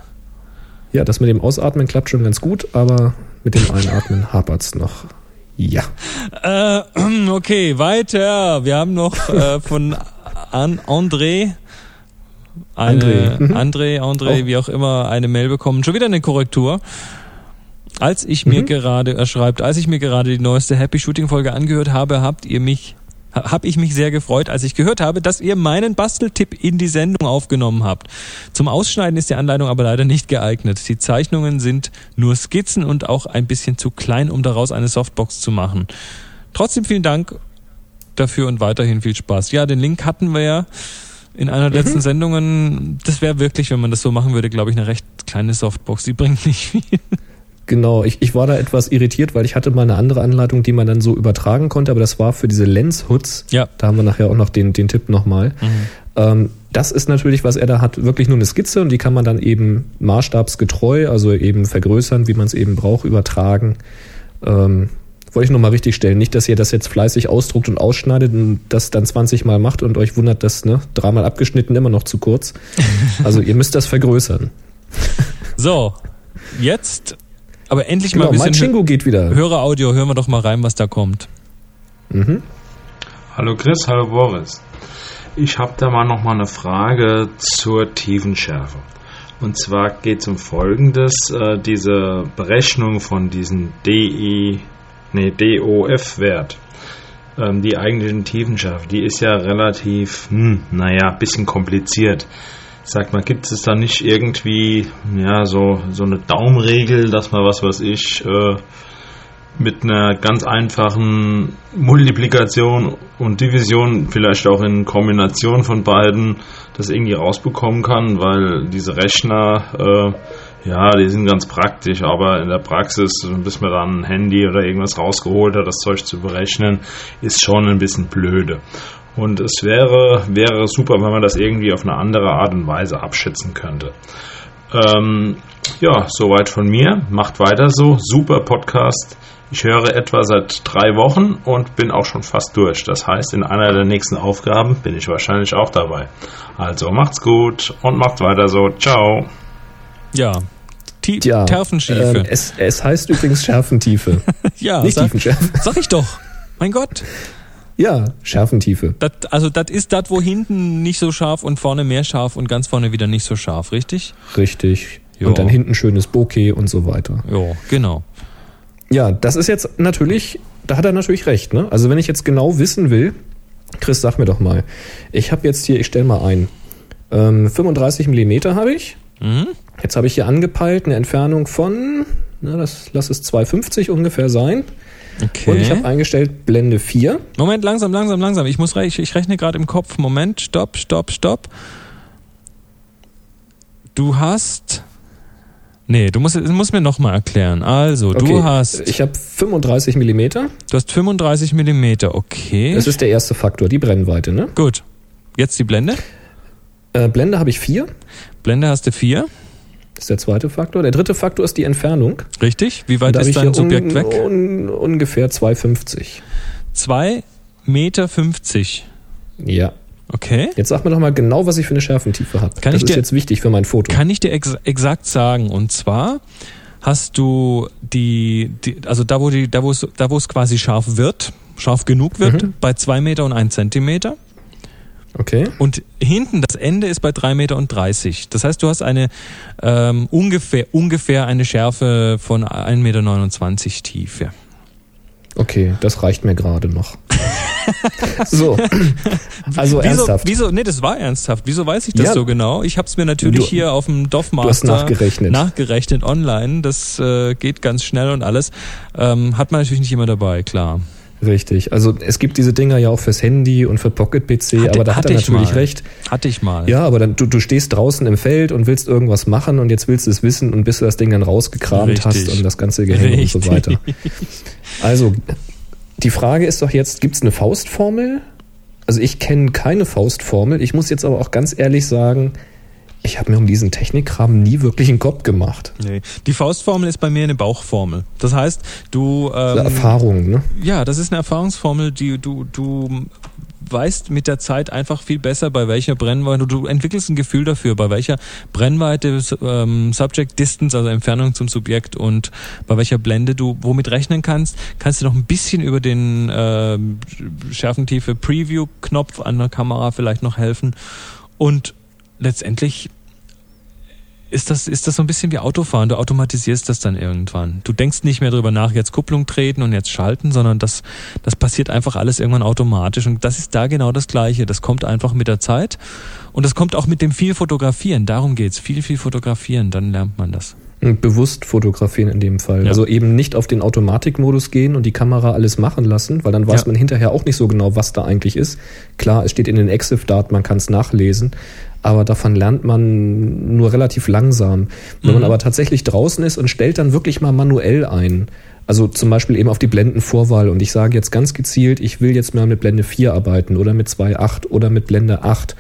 Ja, das mit dem Ausatmen klappt schon ganz gut, aber mit dem Einatmen hapert's noch. Ja. Äh, okay, weiter. Wir haben noch äh, von An André eine, André. Mhm. André, André, Auch. wie auch immer, eine Mail bekommen. Schon wieder eine Korrektur. Als ich mir Mhm. gerade, er schreibt, als ich mir gerade die neueste Happy Shooting Folge angehört habe, habt ihr mich, ha- hab ich mich sehr gefreut, als ich gehört habe, dass ihr meinen Basteltipp in die Sendung aufgenommen habt. Zum Ausschneiden ist die Anleitung aber leider nicht geeignet. Die Zeichnungen sind nur Skizzen und auch ein bisschen zu klein, um daraus eine Softbox zu machen. Trotzdem vielen Dank dafür und weiterhin viel Spaß. Ja, den Link hatten wir ja in einer der letzten Sendungen. Das wäre wirklich, wenn man das so machen würde, glaube ich, eine recht kleine Softbox. Die bringt nicht viel. Genau, ich, ich war da etwas irritiert, weil ich hatte mal eine andere Anleitung, die man dann so übertragen konnte, aber das war für diese Lens-Hoods. Ja. Da haben wir nachher auch noch den, den Tipp nochmal. Ähm, das ist natürlich, was er da hat, wirklich nur eine Skizze und die kann man dann eben maßstabsgetreu, also eben vergrößern, wie man es eben braucht, übertragen. Ähm, wollte ich nochmal richtig stellen. Nicht, dass ihr das jetzt fleißig ausdruckt und ausschneidet und das dann 20 Mal macht und euch wundert, dass ne, dreimal abgeschnitten immer noch zu kurz. Also ihr müsst das vergrößern. So, jetzt aber endlich Genau, mal ein mein bisschen Chingo geht wieder. Höreraudio. Hören wir doch mal rein, was da kommt. Mhm. Hallo Chris, hallo Boris. Ich habe da mal noch mal eine Frage zur Tiefenschärfe. Und zwar geht es um Folgendes: äh, Diese Berechnung von diesem DI, nee, DOF-Wert, ähm, die eigentlichen Tiefenschärfe, die ist ja relativ, hm, naja, bisschen kompliziert. Sag mal, gibt es da nicht irgendwie, ja, so, so eine Daumenregel, dass man was weiß ich, äh, mit einer ganz einfachen Multiplikation und Division, vielleicht auch in Kombination von beiden, das irgendwie rausbekommen kann, weil diese Rechner, äh, ja, die sind ganz praktisch, aber in der Praxis, bis man dann ein Handy oder irgendwas rausgeholt hat, das Zeug zu berechnen, ist schon ein bisschen blöde. Und es wäre, wäre super, wenn man das irgendwie auf eine andere Art und Weise abschätzen könnte. Ähm, ja, soweit von mir. Macht weiter so. Super Podcast. Ich höre etwa seit drei Wochen und bin auch schon fast durch. Das heißt, in einer der nächsten Aufgaben bin ich wahrscheinlich auch dabei. Also macht's gut und macht weiter so. Ciao. Ja. Tie Ja, Terfenschiefe. ähm, es, es heißt übrigens Schärfentiefe. ja, Nicht sag, Tiefenschärfe. sag ich doch. Mein Gott. Ja, Schärfentiefe. Dat, also das ist das, wo hinten nicht so scharf und vorne mehr scharf und ganz vorne wieder nicht so scharf, richtig? Richtig. Jo. Und dann hinten schönes Bokeh und so weiter. Ja, genau. Ja, das ist jetzt natürlich, da hat er natürlich recht. Ne? Also wenn ich jetzt genau wissen will, Chris, sag mir doch mal, ich habe jetzt hier, ich stelle mal ein, ähm, 35 Millimeter habe ich. Mhm. Jetzt habe ich hier angepeilt eine Entfernung von, na, das lass es 250 ungefähr sein. Okay. Und ich habe eingestellt Blende 4. Moment, langsam, langsam, langsam. Ich muss re ich, ich rechne gerade im Kopf. Moment, stopp, stopp, stopp. Du hast. Nee, du musst, musst mir nochmal erklären. Also, Okay, du hast. Ich habe 35 Millimeter. Du hast 35 Millimeter, okay. Das ist der erste Faktor, die Brennweite. Ne? Gut. Jetzt die Blende. Äh, Blende habe ich 4. Blende hast du 4. Das ist der zweite Faktor. Der dritte Faktor ist die Entfernung. Richtig. Wie weit ist dein Subjekt un, weg? Un, ungefähr 2,50. 2 Meter 50. Ja. Okay. Jetzt sag mir doch mal genau, was ich für eine Schärfentiefe habe. Kann Das ich ist dir- jetzt wichtig für mein Foto. Kann ich dir ex exakt sagen. Und zwar hast du die, die also da wo die, da wo es, da wo es quasi scharf wird, scharf genug wird, Mhm. bei zwei Meter und ein Zentimeter. Okay. Und hinten das Ende ist bei drei Meter und 30. Das heißt, du hast eine ähm, ungefähr ungefähr eine Schärfe von 1,29 Meter Tiefe. Okay, das reicht mir gerade noch. so. Also wieso, ernsthaft. Wieso? Nee, das war ernsthaft. Wieso weiß ich das Ja. so genau? Ich habe es mir natürlich Du- hier auf dem Doff Du hast Master nachgerechnet. nachgerechnet online. Das äh, geht ganz schnell und alles. Ähm, hat man natürlich nicht immer dabei, klar. Richtig. Also es gibt diese Dinger ja auch fürs Handy und für Pocket PC, Hatte- aber da hat er ich natürlich mal. recht. Hatte ich mal. Ja, aber dann du, du stehst draußen im Feld und willst irgendwas machen und jetzt willst du es wissen und bis du das Ding dann rausgekramt Richtig. hast und das ganze Gehänge und so weiter. Also die Frage ist doch jetzt, gibt es eine Faustformel? Also ich kenne keine Faustformel. Ich muss jetzt aber auch ganz ehrlich sagen, Ich habe mir um diesen Technikkram nie wirklich einen Kopf gemacht. Nee. Die Faustformel ist bei mir eine Bauchformel. Das heißt, du ähm, Erfahrung, ne? Ja, das ist eine Erfahrungsformel, die du du weißt mit der Zeit einfach viel besser, bei welcher Brennweite, du entwickelst ein Gefühl dafür, bei welcher Brennweite, ähm, Subject Distance, also Entfernung zum Subjekt und bei welcher Blende du womit rechnen kannst, kannst du noch ein bisschen über den äh, Schärfentiefe Preview-Knopf an der Kamera vielleicht noch helfen und letztendlich ist das, ist das so ein bisschen wie Autofahren. Du automatisierst das dann irgendwann. Du denkst nicht mehr drüber nach, jetzt Kupplung treten und jetzt schalten, sondern das, das passiert einfach alles irgendwann automatisch. Und das ist da genau das Gleiche. Das kommt einfach mit der Zeit. Und das kommt auch mit dem viel Fotografieren. Darum geht's. Viel, viel fotografieren. Dann lernt man das. Bewusst fotografieren in dem Fall. Ja. Also eben nicht auf den Automatikmodus gehen und die Kamera alles machen lassen, weil dann weiß Ja. man hinterher auch nicht so genau, was da eigentlich ist. Klar, es steht in den EXIF-Daten, man kann es nachlesen, aber davon lernt man nur relativ langsam. Wenn man Mhm. aber tatsächlich draußen ist und stellt dann wirklich mal manuell ein, also zum Beispiel eben auf die Blendenvorwahl und ich sage jetzt ganz gezielt, ich will jetzt mal mit Blende 4 arbeiten oder mit 2.8 oder mit Blende 8.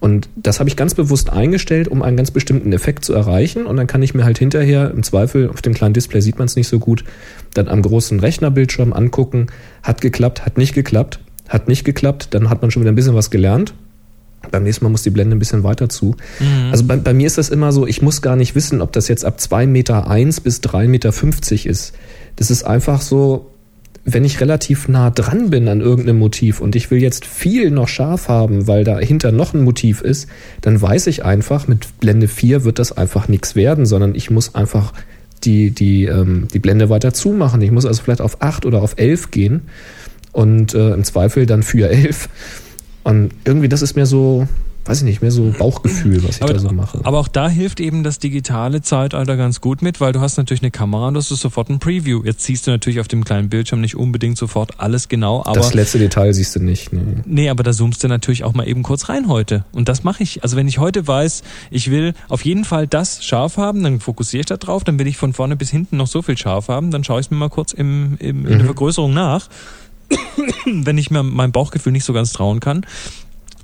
Und das habe ich ganz bewusst eingestellt, um einen ganz bestimmten Effekt zu erreichen. Und dann kann ich mir halt hinterher, im Zweifel, auf dem kleinen Display sieht man es nicht so gut, dann am großen Rechnerbildschirm angucken, hat geklappt, hat nicht geklappt, hat nicht geklappt, dann hat man schon wieder ein bisschen was gelernt. Beim nächsten Mal muss die Blende ein bisschen weiter zu. Also bei, bei mir ist das immer so, ich muss gar nicht wissen, ob das jetzt ab 2,1 Meter eins bis 3,50 Meter ist. Das ist einfach so, wenn ich relativ nah dran bin an irgendeinem Motiv und ich will jetzt viel noch scharf haben, weil dahinter noch ein Motiv ist, dann weiß ich einfach, mit Blende 4 wird das einfach nichts werden, sondern ich muss einfach die, die, ähm, die Blende weiter zumachen. Ich muss also vielleicht auf 8 oder auf 11 gehen und äh, im Zweifel dann für 11. Und irgendwie, das ist mir so, weiß ich nicht, mehr so Bauchgefühl, was ich Aber, da so mache. aber auch da hilft eben das digitale Zeitalter ganz gut mit, weil du hast natürlich eine Kamera und das ist sofort ein Preview. Jetzt siehst du natürlich auf dem kleinen Bildschirm nicht unbedingt sofort alles genau, aber das letzte Detail siehst du nicht. Nee. Nee, aber da zoomst du natürlich auch mal eben kurz rein heute. Und das mache ich. Also wenn ich heute weiß, ich will auf jeden Fall das scharf haben, dann fokussiere ich da drauf, dann will ich von vorne bis hinten noch so viel scharf haben, dann schaue ich es mir mal kurz im, im, in der Vergrößerung nach, wenn ich mir meinem Bauchgefühl nicht so ganz trauen kann.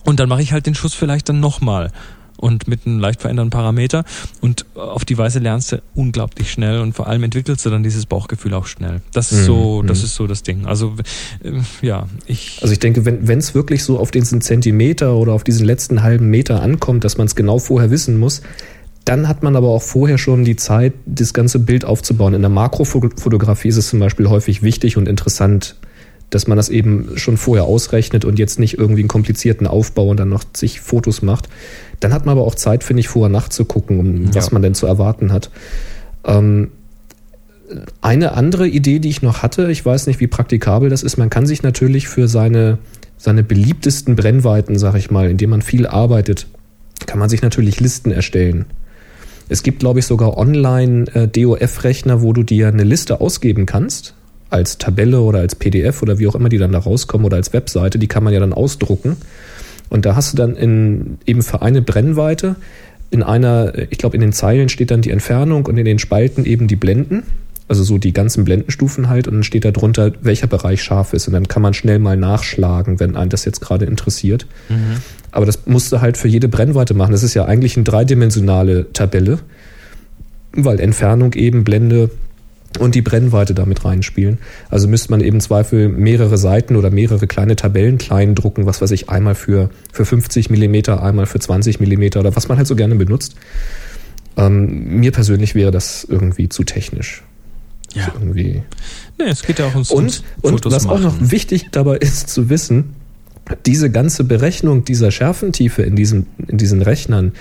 Und dann mache ich halt den Schuss vielleicht dann nochmal. Und mit einem leicht veränderten Parameter. Und auf die Weise lernst du unglaublich schnell und vor allem entwickelst du dann dieses Bauchgefühl auch schnell. Das ist Mhm, so, das mhm. ist so das Ding. Also äh, ja, ich. Also ich denke, wenn es wirklich so auf diesen Zentimeter oder auf diesen letzten halben Meter ankommt, dass man es genau vorher wissen muss, dann hat man aber auch vorher schon die Zeit, das ganze Bild aufzubauen. In der Makrofotografie ist es zum Beispiel häufig wichtig und interessant, dass man das eben schon vorher ausrechnet und jetzt nicht irgendwie einen komplizierten Aufbau und dann noch zig Fotos macht. Dann hat man aber auch Zeit, finde ich, vorher nachzugucken, um was Ja. man denn zu erwarten hat. Ähm, eine andere Idee, die ich noch hatte, ich weiß nicht, wie praktikabel das ist, man kann sich natürlich für seine, seine beliebtesten Brennweiten, sag ich mal, indem man viel arbeitet, kann man sich natürlich Listen erstellen. Es gibt, glaube ich, sogar online äh, DOF-Rechner, wo du dir eine Liste ausgeben kannst, als Tabelle oder als PDF oder wie auch immer die dann da rauskommen oder als Webseite, die kann man ja dann ausdrucken. Und da hast du dann in, eben für eine Brennweite in einer, ich glaube, in den Zeilen steht dann die Entfernung und in den Spalten eben die Blenden. Also so die ganzen Blendenstufen halt und dann steht da drunter, welcher Bereich scharf ist. Und dann kann man schnell mal nachschlagen, wenn einen das jetzt gerade interessiert. Aber das musst du halt für jede Brennweite machen. Das ist ja eigentlich eine dreidimensionale Tabelle, weil Entfernung eben Blende und die Brennweite damit reinspielen. Also müsste man eben Zweifel mehrere Seiten oder mehrere kleine Tabellen klein drucken, was weiß ich, einmal für, für 50 Millimeter, einmal für 20 Millimeter oder was man halt so gerne benutzt. Ähm, mir persönlich wäre das irgendwie zu technisch. Ja. Also irgendwie. Nee, es geht ja auch ums, Und, und Fotos was auch noch machen. wichtig dabei ist zu wissen, diese ganze Berechnung dieser Schärfentiefe in diesen, in diesen Rechnern,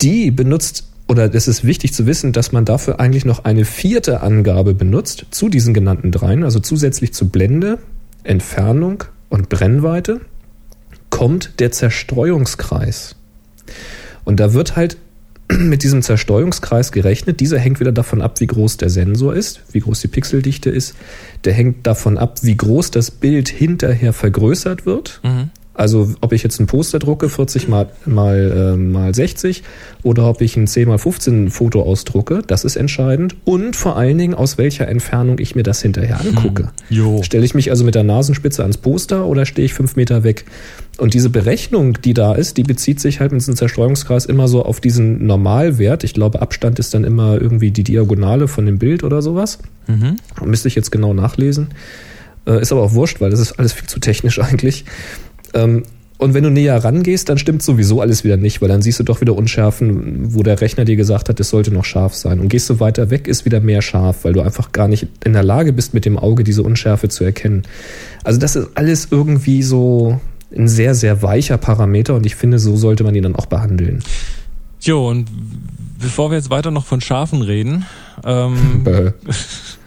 die benutzt, oder das ist wichtig zu wissen, dass man dafür eigentlich noch eine vierte Angabe benutzt zu diesen genannten dreien, also zusätzlich zu Blende, Entfernung und Brennweite, kommt der Zerstreuungskreis. Und da wird halt mit diesem Zerstreuungskreis gerechnet. Dieser hängt wieder davon ab, wie groß der Sensor ist, wie groß die Pixeldichte ist. Der hängt davon ab, wie groß das Bild hinterher vergrößert wird. Mhm. Also ob ich jetzt ein Poster drucke, 40 mal, mal, äh, mal 60, oder ob ich ein 10 mal 15 Foto ausdrucke, das ist entscheidend. Und vor allen Dingen, aus welcher Entfernung ich mir das hinterher angucke. Jo. Stelle ich mich also mit der Nasenspitze ans Poster oder stehe ich fünf Meter weg? Und diese Berechnung, die da ist, die bezieht sich halt mit diesem Zerstreuungskreis immer so auf diesen Normalwert. Ich glaube, Abstand ist dann immer irgendwie die Diagonale von dem Bild oder sowas. Mhm. Müsste ich jetzt genau nachlesen. Äh, ist aber auch wurscht, weil das ist alles viel zu technisch eigentlich. Ähm, und wenn du näher rangehst, dann stimmt sowieso alles wieder nicht, weil dann siehst du doch wieder Unschärfen, wo der Rechner dir gesagt hat, es sollte noch scharf sein. Und gehst du weiter weg, ist wieder mehr scharf, weil du einfach gar nicht in der Lage bist, mit dem Auge diese Unschärfe zu erkennen. Also das ist alles irgendwie so ein sehr, sehr weicher Parameter und ich finde, so sollte man ihn dann auch behandeln. Jo, und bevor wir jetzt weiter noch von Schafen reden, ähm.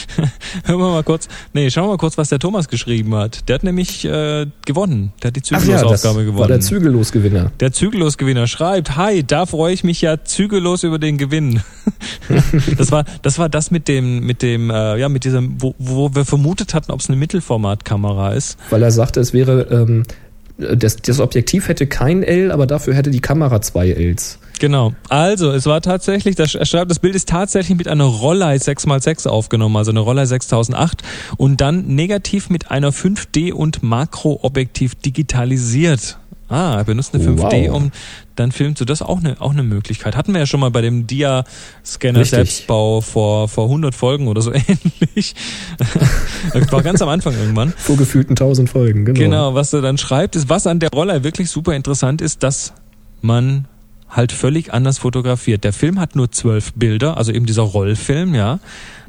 hören wir mal kurz, nee, schauen wir mal kurz, was der Thomas geschrieben hat. Der hat nämlich äh, gewonnen. Der hat die Ach ja, Zügellosaufgabe war gewonnen. der Zügellosgewinner. Der Zügellosgewinner schreibt, hi, da freue ich mich ja zügellos über den Gewinn. das war das war das mit dem mit dem äh, ja mit diesem wo, wo wir vermutet hatten, ob es eine Mittelformatkamera ist. Weil er sagte, es wäre, ähm, das, das Objektiv hätte kein L, aber dafür hätte die Kamera zwei Ls. Genau. Also, es war tatsächlich, das, er schreibt, das Bild ist tatsächlich mit einer Rollei 6x6 aufgenommen, also eine Rollei 6008 und dann negativ mit einer 5D und Makroobjektiv digitalisiert. Ah, er benutzt eine 5D, Wow. um dann filmt du das auch eine auch eine Möglichkeit. Hatten wir ja schon mal bei dem Dia-Scanner Richtig. Selbstbau vor vor 100 Folgen oder so ähnlich. War ganz am Anfang irgendwann. Vor gefühlten tausend Folgen, genau. Genau, was er dann schreibt, ist, was an der Roller wirklich super interessant ist, dass man halt völlig anders fotografiert. Der Film hat nur zwölf Bilder, also eben dieser Rollfilm, ja.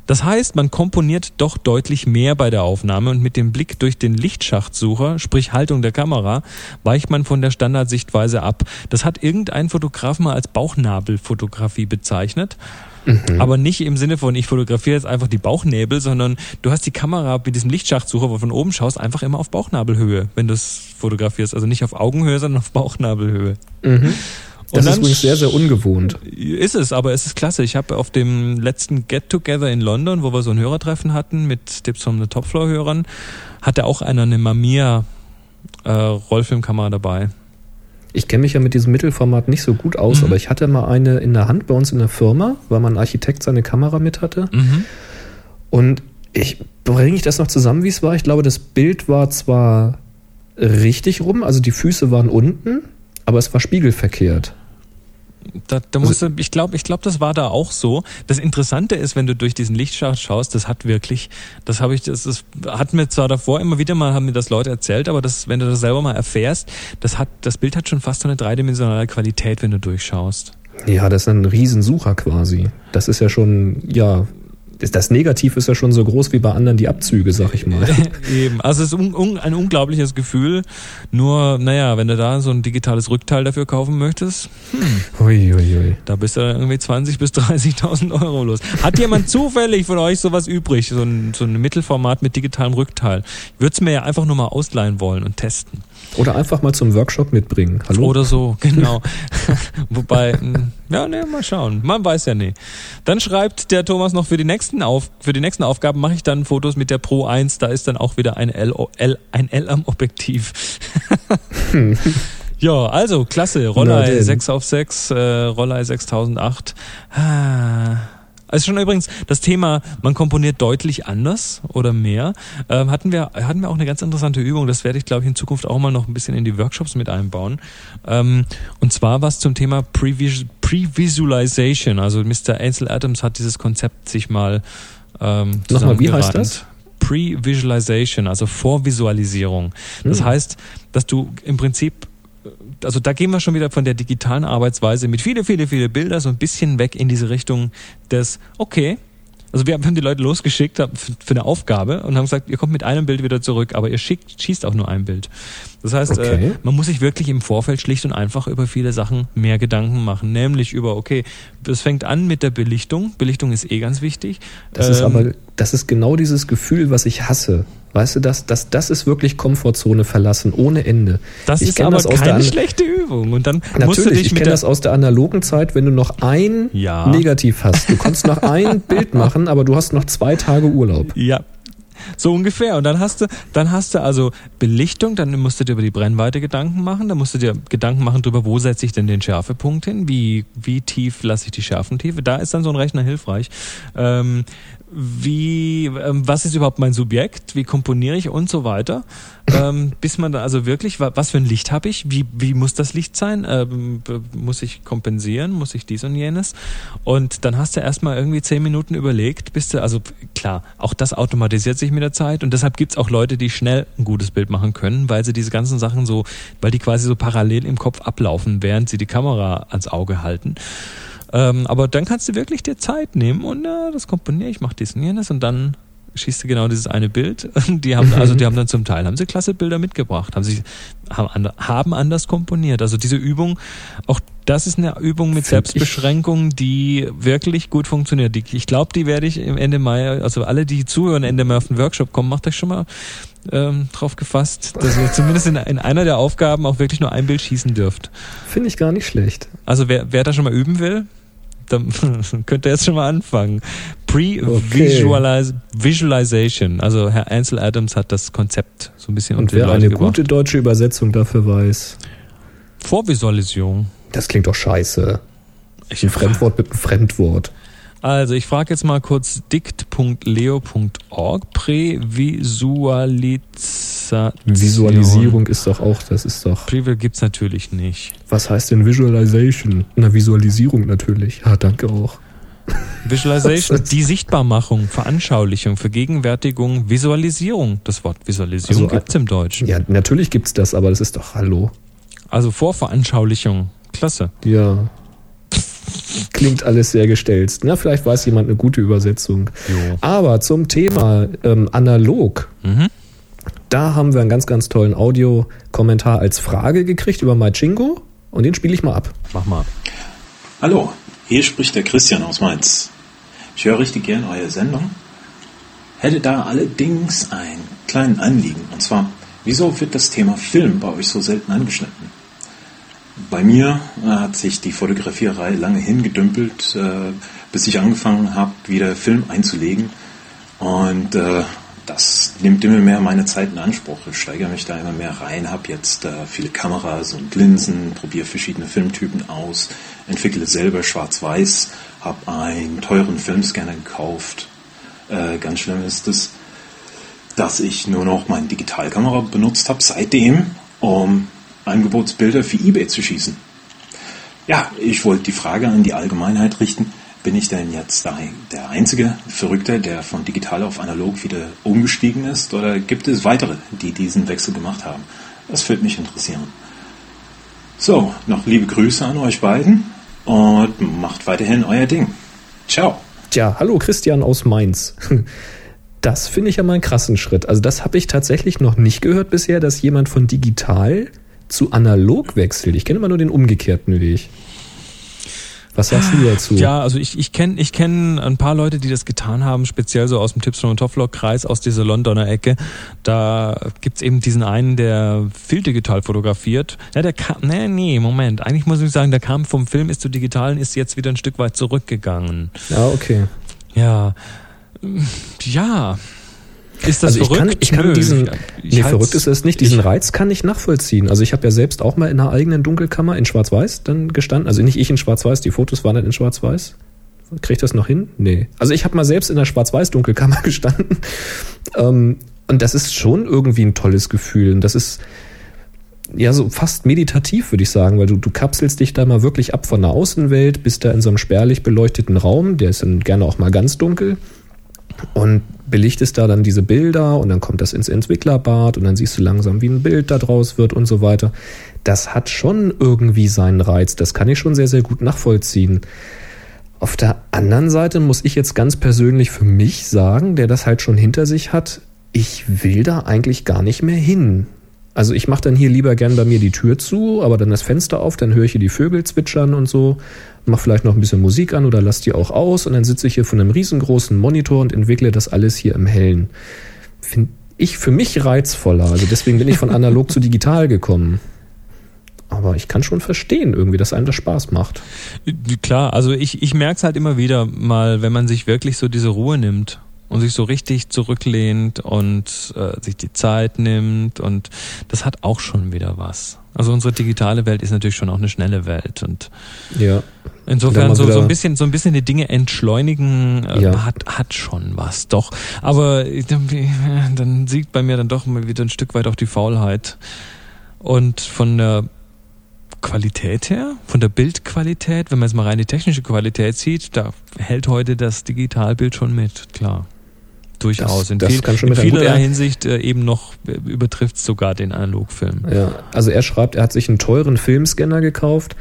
Das heißt, man komponiert doch deutlich mehr bei der Aufnahme und mit dem Blick durch den Lichtschachtsucher, sprich Haltung der Kamera, weicht man von der Standardsichtweise ab. Das hat irgendein Fotograf mal als Bauchnabelfotografie bezeichnet. Aber nicht im Sinne von, ich fotografiere jetzt einfach die Bauchnäbel, sondern du hast die Kamera mit diesem Lichtschachtsucher, wo du von oben schaust, einfach immer auf Bauchnabelhöhe, wenn du es fotografierst. Also nicht auf Augenhöhe, sondern auf Bauchnabelhöhe. Mhm. Das ist übrigens sehr, sehr ungewohnt. Ist es, aber es ist klasse. Ich habe auf dem letzten Get-Together in London, wo wir so ein Hörertreffen hatten mit Tipps von den Topfloor-Hörern, hatte auch einer eine Mamiya äh, Rollfilmkamera dabei. Ich kenne mich ja mit diesem Mittelformat nicht so gut aus, Mhm. aber ich hatte mal eine in der Hand bei uns in der Firma, weil mein Architekt seine Kamera mit hatte. Mhm. Und ich bringe ich das noch zusammen, wie es war. Ich glaube, das Bild war zwar richtig rum, also die Füße waren unten, aber es war spiegelverkehrt. Da, da musst du, ich glaube, ich glaube, das war da auch so. Das Interessante ist, wenn du durch diesen Lichtschacht schaust, das hat wirklich, das habe ich, das, das hat mir zwar davor immer wieder mal haben mir das Leute erzählt, aber das, wenn du das selber mal erfährst, das hat, das Bild hat schon fast so eine dreidimensionale Qualität, wenn du durchschaust. Ja, das ist ein Riesensucher quasi. Das ist ja schon, ja, das- das Negativ ist ja schon so groß wie bei anderen die Abzüge, sag ich mal. Eben, also es ist un, un, ein unglaubliches Gefühl. Nur, naja, wenn du da so ein digitales Rückteil dafür kaufen möchtest, Hui, hui, hui. da bist du dann irgendwie 20 bis 30.000 Euro los. Hat jemand zufällig von euch sowas übrig, so ein, so ein Mittelformat mit digitalem Rückteil? Ich würde es mir ja einfach nur mal ausleihen wollen und testen. Oder einfach mal zum Workshop mitbringen. Hallo? Oder so, genau. Wobei, mh, ja, ne, mal schauen. Man weiß ja nie. Dann schreibt der Thomas noch für die nächsten Auf, für die nächsten Aufgaben mache ich dann Fotos mit der Pro 1. Da ist dann auch wieder ein L, L ein L am Objektiv. ja, also klasse. Rollei denn. 6 auf 6, äh, Rollei 6008. Ah. Also schon übrigens das Thema, man komponiert deutlich anders oder mehr. Ähm, hatten wir hatten wir auch eine ganz interessante Übung. Das werde ich glaube ich in Zukunft auch mal noch ein bisschen in die Workshops mit einbauen. Ähm, und zwar was zum Thema Previs- Pre-Visualization. Also Mr. Ansel Adams hat dieses Konzept sich mal ähm, Nochmal, wie heißt das? Pre-Visualization, also Vorvisualisierung. Das Hm. heißt, dass du im Prinzip also da gehen wir schon wieder von der digitalen Arbeitsweise mit viele, viele, viele Bilder so ein bisschen weg in diese Richtung des, okay, also wir haben die Leute losgeschickt für eine Aufgabe und haben gesagt, ihr kommt mit einem Bild wieder zurück, aber ihr schickt, schießt auch nur ein Bild. Das heißt, Okay. äh, man muss sich wirklich im Vorfeld schlicht und einfach über viele Sachen mehr Gedanken machen, nämlich über, okay, es fängt an mit der Belichtung. Belichtung ist eh ganz wichtig. Das ist Ähm, aber, das ist genau dieses Gefühl, was ich hasse. Weißt du, das, das, das ist wirklich Komfortzone verlassen, ohne Ende. das ich ist aber das keine schlechte Übung. Und dann musst du Natürlich, dich ich kenne das aus der analogen Zeit, wenn du noch ein Ja. Negativ hast. Du kannst noch ein Bild machen, aber du hast noch zwei Tage Urlaub. Ja. So ungefähr. Und dann hast du, dann hast du also Belichtung, dann musst du dir über die Brennweite Gedanken machen, dann musst du dir Gedanken machen darüber, wo setze ich denn den Schärfepunkt hin, wie, wie tief lasse ich die Schärfentiefe. Da ist dann so ein Rechner hilfreich. Ähm, wie, ähm, was ist überhaupt mein Subjekt, wie komponiere ich? Und so weiter, ähm, bis man dann also wirklich, was für ein Licht habe ich, wie, wie muss das Licht sein, ähm, muss ich kompensieren, muss ich dies und jenes? Und dann hast du erstmal irgendwie zehn Minuten überlegt, bis du, also klar, auch das automatisiert sich mit der Zeit. Und deshalb gibt's auch Leute, die schnell ein gutes Bild machen können, weil sie diese ganzen Sachen so, weil die quasi so parallel im Kopf ablaufen, während sie die Kamera ans Auge halten. Ähm, aber dann kannst du wirklich dir Zeit nehmen und äh, das komponiere ich, mach dies und jenes und dann schießt du genau dieses eine Bild. Die haben also die haben dann zum Teil haben sie klasse Bilder mitgebracht, haben sie haben, haben anders komponiert. Also diese Übung, auch das ist eine Übung mit Selbstbeschränkung, die wirklich gut funktioniert. Die, ich glaube, die werde ich im Ende Mai, also alle, die zuhören, Ende Mai auf den Workshop kommen, macht euch schon mal ähm, drauf gefasst, dass ihr zumindest in, in einer der Aufgaben auch wirklich nur ein Bild schießen dürft. Finde ich gar nicht schlecht. Also wer, wer da schon mal üben will, dann könnt ihr jetzt schon mal anfangen. Pre-Visualization. Okay. Also Herr Ansel Adams hat das Konzept so ein bisschen Und wer eine gebracht. gute deutsche Übersetzung dafür weiß. Vorvisualisierung. Das klingt doch scheiße. Ich ein Fremdwort mit einem Fremdwort. Also ich frage jetzt mal kurz dict.leo.org. Prävisualisation. Visualisierung ist doch auch, das ist doch. Preview gibt's natürlich nicht. Was heißt denn Visualization? Na, Visualisierung natürlich. Ja, danke auch. Visualization, die Sichtbarmachung, Veranschaulichung, Vergegenwärtigung, Visualisierung. Das Wort Visualisierung also, gibt's im Deutschen. Ja, natürlich gibt's das, aber das ist doch Hallo. Also Vorveranschaulichung. Klasse. Ja. Klingt alles sehr gestellt. Na, vielleicht weiß jemand eine gute Übersetzung. Jo. Aber zum Thema ähm, analog. Mhm. Da haben wir einen ganz, ganz tollen Audiokommentar als Frage gekriegt über MyChingo und den spiele ich mal ab. Mach mal. Hallo, hier spricht der Christian aus Mainz. Ich höre richtig gern eure Sendung. Hätte da allerdings ein kleines Anliegen. Und zwar, wieso wird das Thema Film bei euch so selten angeschnitten? Bei mir äh, hat sich die Fotografierei lange hingedümpelt, äh, bis ich angefangen habe, wieder Film einzulegen. Und äh, das nimmt immer mehr meine Zeit in Anspruch. Ich steigere mich da immer mehr rein, habe jetzt viele Kameras und Linsen, probiere verschiedene Filmtypen aus, entwickle selber Schwarz-Weiß, habe einen teuren Filmscanner gekauft. Ganz schlimm ist es, dass ich nur noch meine Digitalkamera benutzt habe seitdem, um Angebotsbilder für eBay zu schießen. Ja, ich wollte die Frage an die Allgemeinheit richten. Bin ich denn jetzt der einzige Verrückte, der von digital auf analog wieder umgestiegen ist? Oder gibt es weitere, die diesen Wechsel gemacht haben? Das würde mich interessieren. So, noch liebe Grüße an euch beiden und macht weiterhin euer Ding. Ciao. Tja, hallo Christian aus Mainz. Das finde ich ja mal einen krassen Schritt. Also das habe ich tatsächlich noch nicht gehört bisher, dass jemand von digital zu analog wechselt. Ich kenne immer nur den umgekehrten Weg. Was sagst du dazu? Ja, also ich, ich kenne ich kenn ein paar Leute, die das getan haben, speziell so aus dem Tipps und Topflock-Kreis, aus dieser Londoner Ecke. Da gibt's eben diesen einen, der viel digital fotografiert. Ja, der kam, nee, nee, Moment. Eigentlich muss ich sagen, der kam vom Film, ist zu digitalen, ist jetzt wieder ein Stück weit zurückgegangen. Ja, okay. Ja. Ja, ist das also verrückt? Ich kann, ich kann diesen, ich nee, verrückt ist es nicht. Diesen Reiz kann ich nachvollziehen. Also ich habe ja selbst auch mal in einer eigenen Dunkelkammer in Schwarz-Weiß dann gestanden. Also nicht ich in Schwarz-Weiß, die Fotos waren dann in Schwarz-Weiß. Kriege ich das noch hin? Nee. Also ich habe mal selbst in der Schwarz-Weiß-Dunkelkammer gestanden. Ähm, und das ist schon irgendwie ein tolles Gefühl. Und das ist ja so fast meditativ, würde ich sagen, weil du, du kapselst dich da mal wirklich ab von der Außenwelt, bist da in so einem spärlich beleuchteten Raum, der ist dann gerne auch mal ganz dunkel und belichtest da dann diese Bilder und dann kommt das ins Entwicklerbad und dann siehst du langsam, wie ein Bild da draus wird und so weiter. Das hat schon irgendwie seinen Reiz. Das kann ich schon sehr, sehr gut nachvollziehen. Auf der anderen Seite muss ich jetzt ganz persönlich für mich sagen, der das halt schon hinter sich hat, ich will da eigentlich gar nicht mehr hin. Also ich mache dann hier lieber gern bei mir die Tür zu, aber dann das Fenster auf, dann höre ich hier die Vögel zwitschern und so, mach vielleicht noch ein bisschen Musik an oder lass die auch aus und dann sitze ich hier vor einem riesengroßen Monitor und entwickle das alles hier im Hellen. Finde ich für mich reizvoller. Also deswegen bin ich von analog zu digital gekommen. Aber ich kann schon verstehen irgendwie, dass einem das Spaß macht. Klar, also ich, ich merke es halt immer wieder mal, wenn man sich wirklich so diese Ruhe nimmt und sich so richtig zurücklehnt und äh, sich die Zeit nimmt und das hat auch schon wieder was. Also unsere digitale Welt ist natürlich schon auch eine schnelle Welt und Ja. insofern so, so ein bisschen so ein bisschen die Dinge entschleunigen äh, Ja. hat hat schon was doch. Aber dann, dann siegt bei mir dann doch mal wieder ein Stück weit auch die Faulheit und von der Qualität her, von der Bildqualität, wenn man jetzt mal rein die technische Qualität sieht, da hält heute das Digitalbild schon mit, klar. Durchaus. Das- in das viel, in vielerlei er- Hinsicht äh, eben noch äh, übertrifft sogar den Analogfilm. Ja, also er schreibt, er hat sich einen teuren Filmscanner gekauft.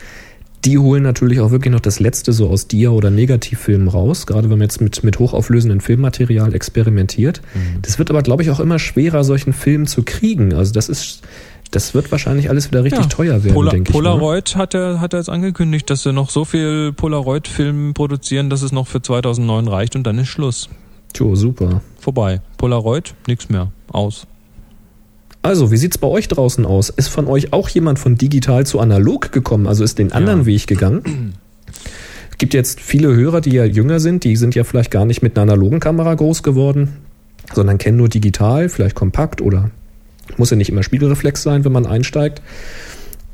Die holen natürlich auch wirklich noch das Letzte so aus Dia- oder Negativfilmen raus, gerade wenn man jetzt mit, mit hochauflösendem Filmmaterial experimentiert. Das wird aber, glaube ich, auch immer schwerer, solchen Film zu kriegen. Also das ist, das wird wahrscheinlich alles wieder richtig Ja, teuer werden, Pola denke ich. ne? Polaroid hat er, hat er jetzt angekündigt, dass sie noch so viel Polaroid-Film produzieren, dass es noch für 2009 reicht und dann ist Schluss. Tjo, super. Vorbei. Polaroid, nichts mehr. Aus. Also, wie sieht's bei euch draußen aus? Ist von euch auch jemand von digital zu analog gekommen? Also ist den anderen Ja. Weg gegangen? Es gibt jetzt viele Hörer, die ja jünger sind, die sind ja vielleicht gar nicht mit einer analogen Kamera groß geworden, sondern kennen nur digital, vielleicht kompakt oder muss ja nicht immer Spiegelreflex sein, wenn man einsteigt.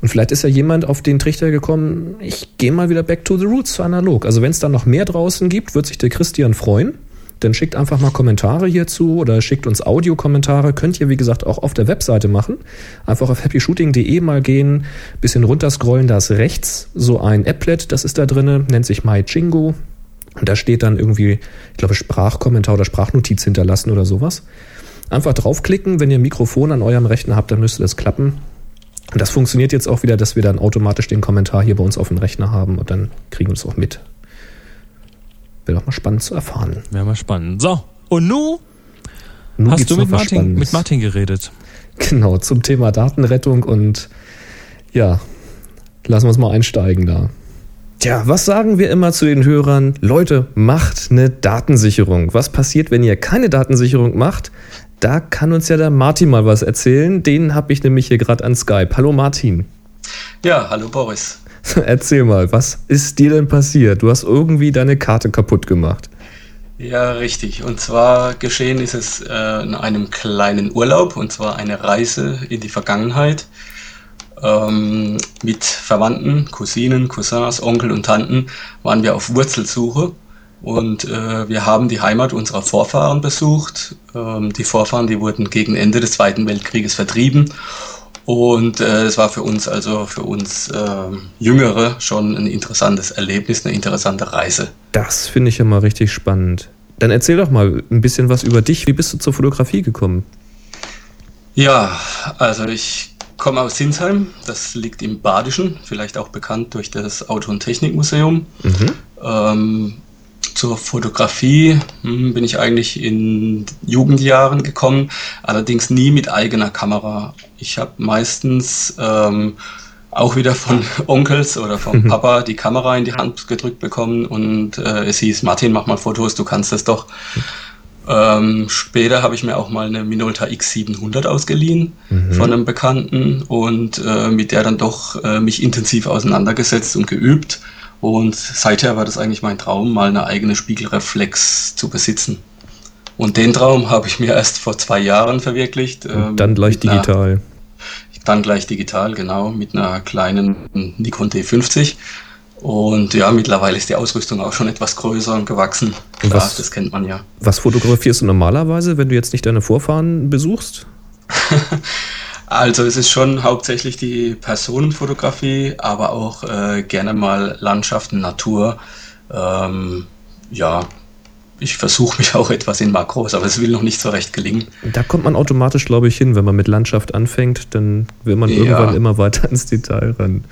Und vielleicht ist ja jemand auf den Trichter gekommen, ich gehe mal wieder back to the roots zu analog. Also wenn es da noch mehr draußen gibt, wird sich der Christian freuen. Dann schickt einfach mal Kommentare hierzu oder schickt uns Audiokommentare. Könnt ihr, wie gesagt, auch auf der Webseite machen. Einfach auf happyshooting.de mal gehen, bisschen runterscrollen, da ist rechts so ein Applet, das ist da drinne, nennt sich MyChingo. Und da steht dann irgendwie, ich glaube, Sprachkommentar oder Sprachnotiz hinterlassen oder sowas. Einfach draufklicken, wenn ihr ein Mikrofon an eurem Rechner habt, dann müsste das klappen. Und das funktioniert jetzt auch wieder, dass wir dann automatisch den Kommentar hier bei uns auf dem Rechner haben und dann kriegen wir das auch mit. Wäre doch mal spannend zu erfahren. Wäre mal spannend. So. Und nu Nun hast gibt's du mit Martin, mit Martin geredet. Genau, zum Thema Datenrettung und ja, lassen wir uns mal einsteigen da. Tja, was sagen wir immer zu den Hörern? Leute, macht eine Datensicherung. Was passiert, wenn ihr keine Datensicherung macht? Da kann uns ja der Martin mal was erzählen. Den habe ich nämlich hier gerade an Skype. Hallo Martin. Ja, hallo Boris. Erzähl mal, was ist dir denn passiert? Du hast irgendwie deine Karte kaputt gemacht. Ja, richtig. Und zwar geschehen ist es äh, in einem kleinen Urlaub, und zwar eine Reise in die Vergangenheit. Ähm, mit Verwandten, Cousinen, Cousins, Onkel und Tanten waren wir auf Wurzelsuche. Und äh, wir haben die Heimat unserer Vorfahren besucht. Ähm, die Vorfahren, die wurden gegen Ende des Zweiten Weltkrieges vertrieben. Und äh, es war für uns, also für uns ähm, Jüngere, schon ein interessantes Erlebnis, eine interessante Reise. Das finde ich ja mal richtig spannend. Dann erzähl doch mal ein bisschen was über dich. Wie bist du zur Fotografie gekommen? Ja, also ich komme aus Sinsheim, das liegt im Badischen, vielleicht auch bekannt durch das Auto- und Technikmuseum. Ähm, zur Fotografie hm, bin ich eigentlich in Jugendjahren gekommen, allerdings nie mit eigener Kamera. Ich habe meistens ähm, auch wieder von Onkels oder vom Papa die Kamera in die Hand gedrückt bekommen und äh, es hieß, Martin, mach mal Fotos, du kannst es doch. Ähm, später habe ich mir auch mal eine Minolta X700 ausgeliehen von einem Bekannten und äh, mit der dann doch äh, mich intensiv auseinandergesetzt und geübt. Und seither war das eigentlich mein Traum, mal eine eigene Spiegelreflex zu besitzen. Und den Traum habe ich mir erst vor zwei Jahren verwirklicht. ähm, dann gleich einer- digital. dann gleich digital, genau, mit einer kleinen Nikon D50. Und ja, mittlerweile ist die Ausrüstung auch schon etwas größer und gewachsen. Klar, Was- das kennt man ja. Was fotografierst du normalerweise, wenn du jetzt nicht deine Vorfahren besuchst? Also es ist schon hauptsächlich die Personenfotografie, aber auch äh, gerne mal Landschaften, Natur. Ähm, ja, ich versuche mich auch etwas in Makros, aber es will noch nicht so recht gelingen. Da kommt man automatisch, glaube ich, hin. Wenn man mit Landschaft anfängt, dann will man Ja. irgendwann immer weiter ins Detail ran.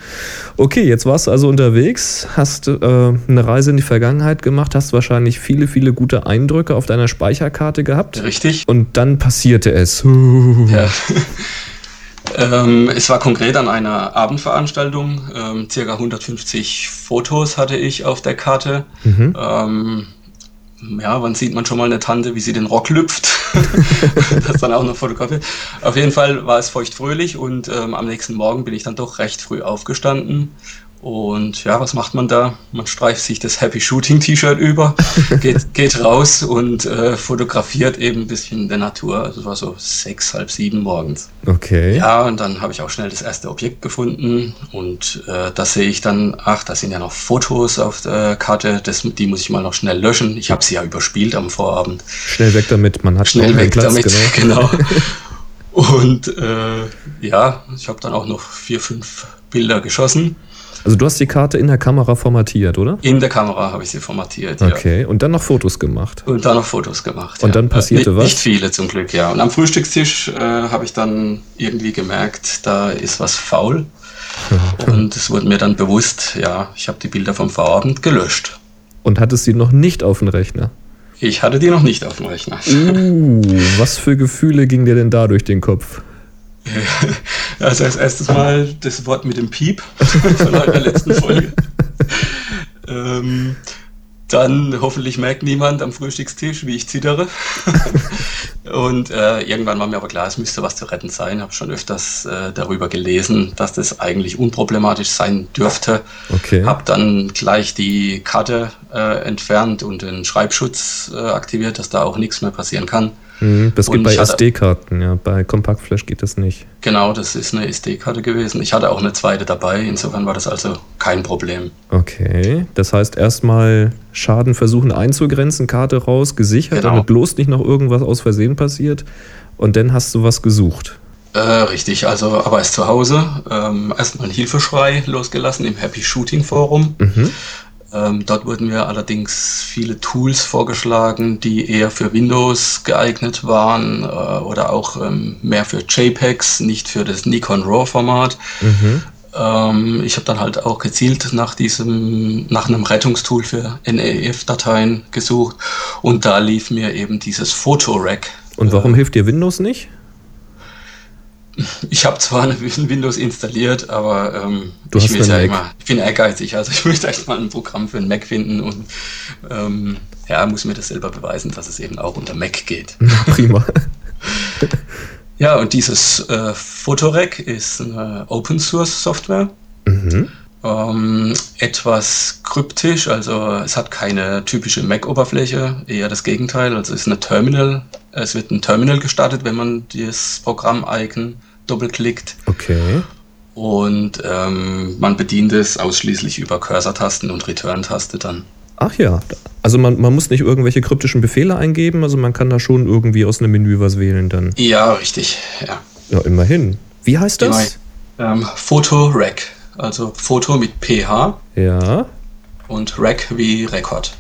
Okay, jetzt warst du also unterwegs, hast äh, eine Reise in die Vergangenheit gemacht, hast wahrscheinlich viele, viele gute Eindrücke auf deiner Speicherkarte gehabt. Richtig? Und dann passierte es. Ja. ähm, es war konkret an einer Abendveranstaltung. Ähm, circa 150 Fotos hatte ich auf der Karte. Ähm, ja, wann sieht man schon mal eine Tante, wie sie den Rock lüpft? das dann auch noch fotografiert. Auf jeden Fall war es feuchtfröhlich und ähm, am nächsten Morgen bin ich dann doch recht früh aufgestanden Und ja, was macht man da? Man streift sich das Happy Shooting T-Shirt über, geht, geht raus und äh, fotografiert eben ein bisschen der Natur. Also es war so sechs, halb sieben morgens. Okay. Ja, und dann habe ich auch schnell das erste Objekt gefunden und äh, da sehe ich dann, ach, da sind ja noch Fotos auf der Karte, das, die muss ich mal noch schnell löschen. Ich habe sie ja überspielt am Vorabend. Schnell weg damit, man hat Schnell weg Platz, damit, genau. genau. Und äh, ja, ich habe dann auch noch vier, fünf Bilder geschossen. Also du hast die Karte in der Kamera formatiert, oder? In der Kamera habe ich sie formatiert, ja. Okay. Und dann noch Fotos gemacht. Und dann noch Fotos gemacht. Und ja. dann passierte Äh, was? Nicht viele zum Glück, ja. Und am Frühstückstisch äh, habe ich dann irgendwie gemerkt, da ist was faul. Und es wurde mir dann bewusst, ja, ich habe die Bilder vom Vorabend gelöscht. Und hattest sie noch nicht auf dem Rechner. Ich hatte die noch nicht auf dem Rechner. Uh, was für Gefühle ging dir denn da durch den Kopf? Also als erstes Mal das Wort mit dem Piep von eurer letzten Folge. ähm, dann hoffentlich merkt niemand am Frühstückstisch, wie ich zittere. Und äh, irgendwann war mir aber klar, es müsste was zu retten sein. Habe schon öfters äh, darüber gelesen, dass das eigentlich unproblematisch sein dürfte. Okay. Habe dann gleich die Karte äh, entfernt und den Schreibschutz äh, aktiviert, dass da auch nichts mehr passieren kann. Mhm, Das geht Und bei SD-Karten, ja. Bei Kompaktflash geht das nicht. Genau, das ist eine SD-Karte gewesen. Ich hatte auch eine zweite dabei, insofern war das also kein Problem. Okay. Das heißt, erstmal Schaden versuchen einzugrenzen, Karte raus, gesichert, Genau. damit bloß nicht noch irgendwas aus Versehen passiert. Und dann hast du was gesucht. Äh, richtig, also aber erst zu Hause. Ähm, erstmal ein Hilfeschrei losgelassen im Happy Shooting Forum. Mhm. Ähm, dort wurden mir allerdings viele Tools vorgeschlagen, die eher für Windows geeignet waren äh, oder auch ähm, mehr für JPEGs, nicht für das Nikon RAW-Format. Mhm. Ähm, ich habe dann halt auch gezielt nach diesem, nach einem Rettungstool für NAF-Dateien gesucht und da lief mir eben dieses Photorack. Und warum hilft dir Windows nicht? Ich habe zwar ein Windows installiert, aber ähm, Du ich ja immer. Ich bin ehrgeizig, also ich möchte echt mal ein Programm für einen Mac finden und ähm, ja, muss mir das selber beweisen, dass es eben auch unter Mac geht. Prima. Ja, und dieses äh, Photorec ist eine Open Source Software. Mhm. Ähm, etwas kryptisch, also es hat keine typische Mac-Oberfläche, eher das Gegenteil. Also es ist eine Terminal, es wird ein Terminal gestartet, wenn man das Programm-Icon doppelklickt. Okay. Und ähm, man bedient es ausschließlich über Cursor-Tasten und Return-Taste dann. Ach ja. Also man, man muss nicht irgendwelche kryptischen Befehle eingeben, also man kann da schon irgendwie aus einem Menü was wählen dann. Ja, richtig. Ja. Ja, immerhin. Wie heißt das? Ähm, Photorec, also Foto mit PH Ja, und Rec wie Rekord.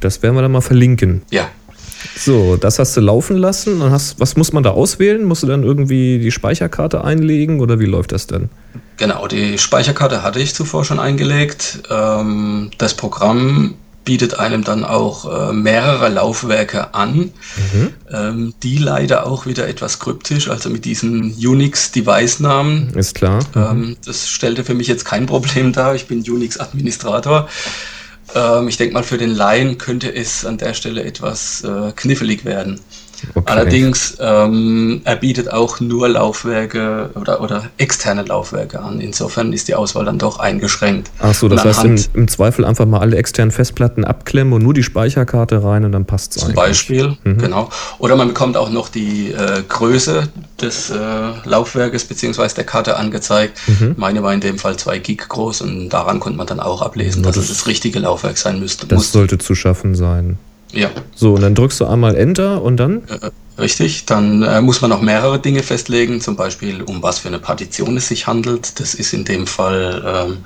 das werden wir dann mal verlinken. Ja. So, das hast du laufen lassen. Und hast, was muss man da auswählen? Musst du dann irgendwie die Speicherkarte einlegen oder wie läuft das dann? Genau, die Speicherkarte hatte ich zuvor schon eingelegt. Ähm, das Programm bietet einem dann auch äh, mehrere Laufwerke an, ähm, die leider auch wieder etwas kryptisch, also mit diesen Unix-Device-Namen. Ist klar. Ähm, das stellte für mich jetzt kein Problem dar. Ich bin Unix-Administrator. Ähm, ich denke mal, für den Laien könnte es an der Stelle etwas äh, knifflig werden. Okay. Allerdings, ähm, er bietet auch nur Laufwerke oder, oder externe Laufwerke an. Insofern ist die Auswahl dann doch eingeschränkt. Ach so, das heißt im, im Zweifel einfach mal alle externen Festplatten abklemmen und nur die Speicherkarte rein und dann passt es Zum eigentlich. Beispiel, Mhm. genau. Oder man bekommt auch noch die äh, Größe des äh, Laufwerkes beziehungsweise der Karte angezeigt. Mhm. Meine war in dem Fall 2 Gig groß und daran konnte man dann auch ablesen, dass das- es das richtige Laufwerk sein müsste. Das muss. sollte zu schaffen sein. Ja, So, und dann drückst du einmal Enter und dann? äh, richtig. Dann äh, muss man noch mehrere Dinge festlegen, zum Beispiel um was für eine Partition es sich handelt. Das ist in dem Fall ähm,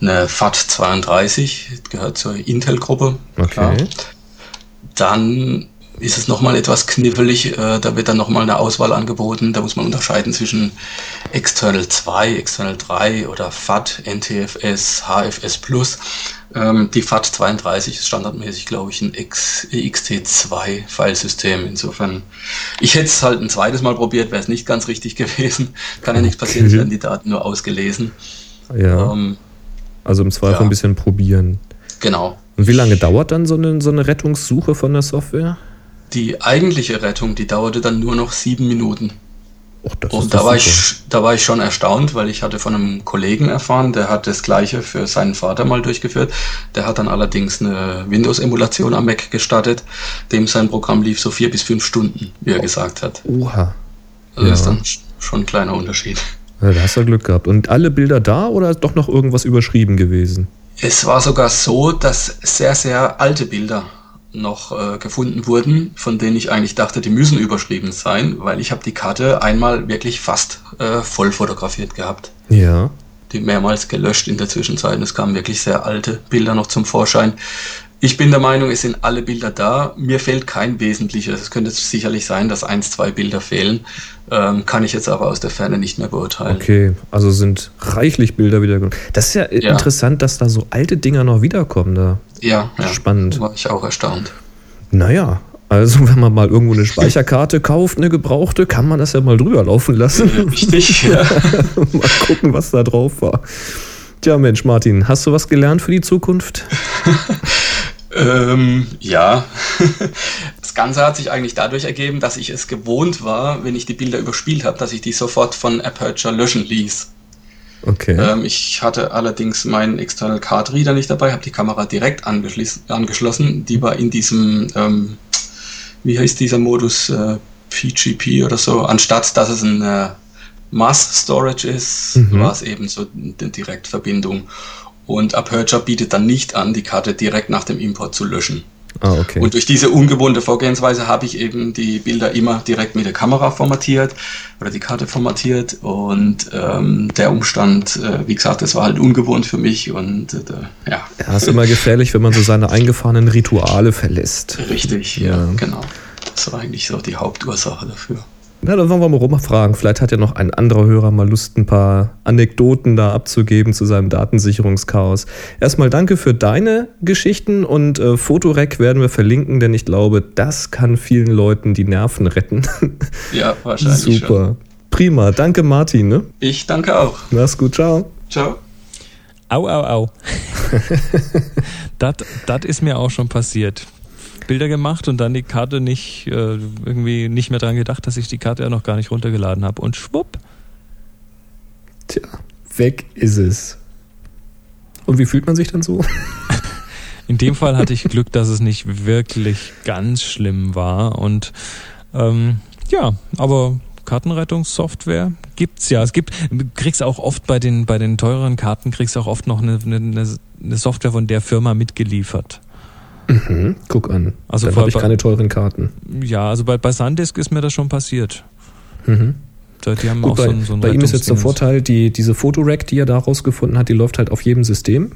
eine FAT32, gehört zur Intel-Gruppe. klar. Okay. Dann ist es nochmal etwas knifflig. Äh, da wird dann nochmal eine Auswahl angeboten. Da muss man unterscheiden zwischen External 2, External 3 oder FAT, NTFS, HFS Plus. Ähm, die FAT 32 ist standardmäßig, glaube ich, ein X, XT2-Filesystem. Insofern, ich hätte es halt ein zweites Mal probiert, wäre es nicht ganz richtig gewesen. Kann ja nichts passieren, es Okay. werden die Daten nur ausgelesen. Ja. Ähm, Also im Zweifel ja. ein bisschen probieren. genau. Und wie lange dauert dann so eine, so eine Rettungssuche von der Software? Die eigentliche Rettung, die dauerte dann nur noch sieben Minuten. Och, und da war, ich, da war ich schon erstaunt, weil ich hatte von einem Kollegen erfahren, der hat das gleiche für seinen Vater mal durchgeführt. Der hat dann allerdings eine Windows-Emulation am Mac gestartet, dem sein Programm lief so vier bis fünf Stunden, wie er oh. gesagt hat. Oha. Also ja. Das ist dann schon ein kleiner Unterschied. Ja, da hast du Glück gehabt. Und alle Bilder da oder ist doch noch irgendwas überschrieben gewesen? Es war sogar so, dass sehr, sehr alte Bilder noch äh, gefunden wurden, von denen ich eigentlich dachte, die müssen überschrieben sein, weil ich habe die Karte einmal wirklich fast äh, voll fotografiert gehabt. Ja. Die mehrmals gelöscht in der Zwischenzeit. Es kamen wirklich sehr alte Bilder noch zum Vorschein. Ich bin der Meinung, es sind alle Bilder da. Mir fehlt kein wesentliches. Es könnte sicherlich sein, dass ein, zwei Bilder fehlen. Ähm, kann ich jetzt aber aus der Ferne nicht mehr beurteilen. Okay, also sind reichlich Bilder wiedergekommen. Das ist ja, ja, interessant, dass da so alte Dinger noch wiederkommen. Da. Ja, ja, spannend. War ich auch erstaunt. Naja, also wenn man mal irgendwo eine Speicherkarte kauft, eine gebrauchte, kann man das ja mal drüber laufen lassen. Richtig, ja. mal gucken, was da drauf war. Tja, Mensch, Martin, hast du was gelernt für die Zukunft? Ähm, ja. das Ganze hat sich eigentlich dadurch ergeben, dass ich es gewohnt war, wenn ich die Bilder überspielt habe, dass ich die sofort von Aperture löschen ließ. Okay. Ähm, ich hatte allerdings meinen External Card Reader nicht dabei, habe die Kamera direkt angeschlossen. Die war in diesem, ähm, wie heißt dieser Modus, äh, PGP oder so, anstatt dass es ein äh, Mass Storage ist, mhm. war es eben so eine Direktverbindung. Und Aperture bietet dann nicht an, die Karte direkt nach dem Import zu löschen. Ah, okay. Und durch diese ungewohnte Vorgehensweise habe ich eben die Bilder immer direkt mit der Kamera formatiert oder die Karte formatiert und ähm, der Umstand, äh, wie gesagt, das war halt ungewohnt für mich und äh, ja. Ja, ist immer gefährlich, wenn man so seine eingefahrenen Rituale verlässt. Richtig, ja, ja genau. Das war eigentlich so die Hauptursache dafür. Na, dann wollen wir mal rumfragen. Vielleicht hat ja noch ein anderer Hörer mal Lust, ein paar Anekdoten da abzugeben zu seinem Datensicherungschaos. Erstmal danke für deine Geschichten und äh, Fotorec werden wir verlinken, denn ich glaube, das kann vielen Leuten die Nerven retten. Ja, wahrscheinlich. Super. Schon. Prima. Danke, Martin. Ne? Ich danke auch. Mach's gut. Ciao. Ciao. Au, au, au. das ist mir auch schon passiert. Bilder gemacht und dann die Karte nicht, äh, irgendwie nicht mehr dran gedacht, dass ich die Karte ja noch gar nicht runtergeladen habe. Und schwupp. Tja, weg ist es. Und wie fühlt man sich dann so? In dem Fall hatte ich Glück, dass es nicht wirklich ganz schlimm war. Und ähm, ja, aber Kartenrettungssoftware gibt's ja. Es gibt, kriegst auch oft bei den bei den teureren Karten kriegst auch oft noch eine, eine, eine Software von der Firma mitgeliefert. Mhm, guck an. Also Dann habe ich keine teuren Karten. Ja, also bei, bei Sandisk ist mir das schon passiert. Mhm. Die haben Gut, auch bei, so ein, so ein bei ihm ist jetzt der Vorteil, die, diese Fotorack, die er da rausgefunden hat, die läuft halt auf jedem System.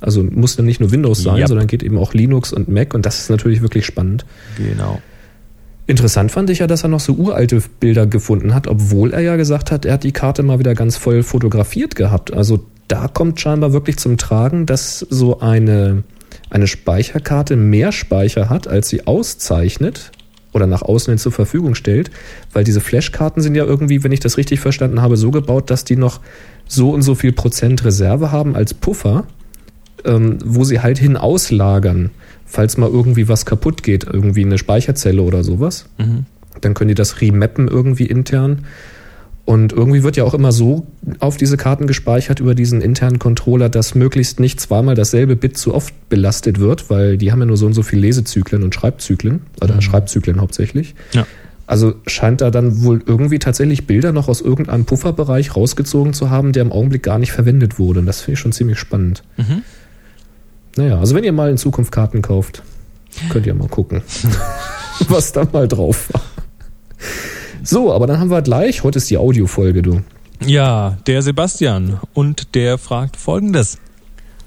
Also muss dann nicht nur Windows sein, yep. sondern geht eben auch Linux und Mac und das ist natürlich wirklich spannend. Genau. Interessant fand ich ja, dass er noch so uralte Bilder gefunden hat, obwohl er ja gesagt hat, er hat die Karte mal wieder ganz voll fotografiert gehabt. Also da kommt scheinbar wirklich zum Tragen, dass so eine eine Speicherkarte mehr Speicher hat, als sie auszeichnet oder nach außen hin zur Verfügung stellt, weil diese Flashkarten sind ja irgendwie, wenn ich das richtig verstanden habe, so gebaut, dass die noch so und so viel Prozent Reserve haben als Puffer, ähm, wo sie halt hin auslagern, falls mal irgendwie was kaputt geht, irgendwie eine Speicherzelle oder sowas. Mhm. Dann können die das remappen irgendwie intern und irgendwie wird ja auch immer so auf diese Karten gespeichert über diesen internen Controller, dass möglichst nicht zweimal dasselbe Bit zu oft belastet wird, weil die haben ja nur so und so viel Lesezyklen und Schreibzyklen, oder mhm. Schreibzyklen hauptsächlich. Ja. Also scheint da dann wohl irgendwie tatsächlich Bilder noch aus irgendeinem Pufferbereich rausgezogen zu haben, der im Augenblick gar nicht verwendet wurde. Und das finde ich schon ziemlich spannend. Mhm. Naja, also wenn ihr mal in Zukunft Karten kauft, könnt ihr mal gucken, was da mal drauf war. So, aber dann haben wir gleich, heute ist die Audiofolge, du. Ja, der Sebastian und der fragt folgendes.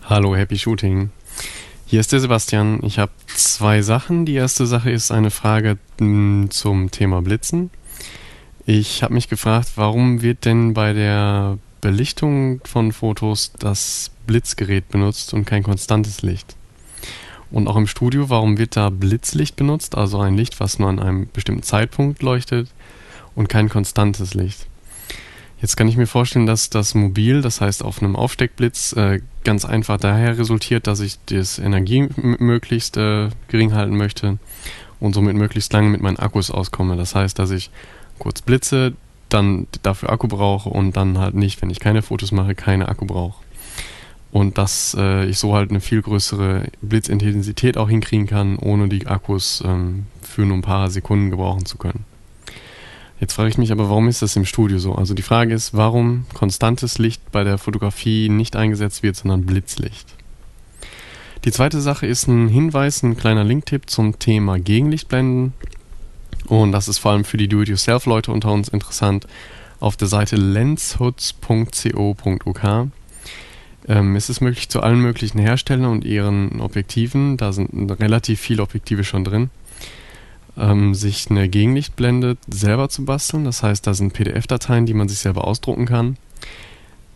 Hallo, Happy Shooting. Hier ist der Sebastian. Ich habe zwei Sachen. Die erste Sache ist eine Frage hm, zum Thema Blitzen. Ich habe mich gefragt, warum wird denn bei der Belichtung von Fotos das Blitzgerät benutzt und kein konstantes Licht? Und auch im Studio, warum wird da Blitzlicht benutzt, also ein Licht, was nur an einem bestimmten Zeitpunkt leuchtet und kein konstantes Licht. Jetzt kann ich mir vorstellen, dass das Mobil, das heißt auf einem Aufsteckblitz, äh, ganz einfach daher resultiert, dass ich das Energie möglichst äh, gering halten möchte und somit möglichst lange mit meinen Akkus auskomme. Das heißt, dass ich kurz blitze, dann dafür Akku brauche und dann halt nicht, wenn ich keine Fotos mache, keine Akku brauche. Und dass äh, ich so halt eine viel größere Blitzintensität auch hinkriegen kann, ohne die Akkus ähm, für nur ein paar Sekunden gebrauchen zu können. Jetzt frage ich mich aber, warum ist das im Studio so? Also die Frage ist, warum konstantes Licht bei der Fotografie nicht eingesetzt wird, sondern Blitzlicht. Die zweite Sache ist ein Hinweis, ein kleiner Linktipp zum Thema Gegenlichtblenden. Und das ist vor allem für die Do-it-yourself-Leute unter uns interessant. Auf der Seite lenshoods.co.uk ähm, es ist möglich, zu allen möglichen Herstellern und ihren Objektiven, da sind relativ viele Objektive schon drin, ähm, sich eine Gegenlichtblende selber zu basteln. Das heißt, da sind PDF-Dateien, die man sich selber ausdrucken kann.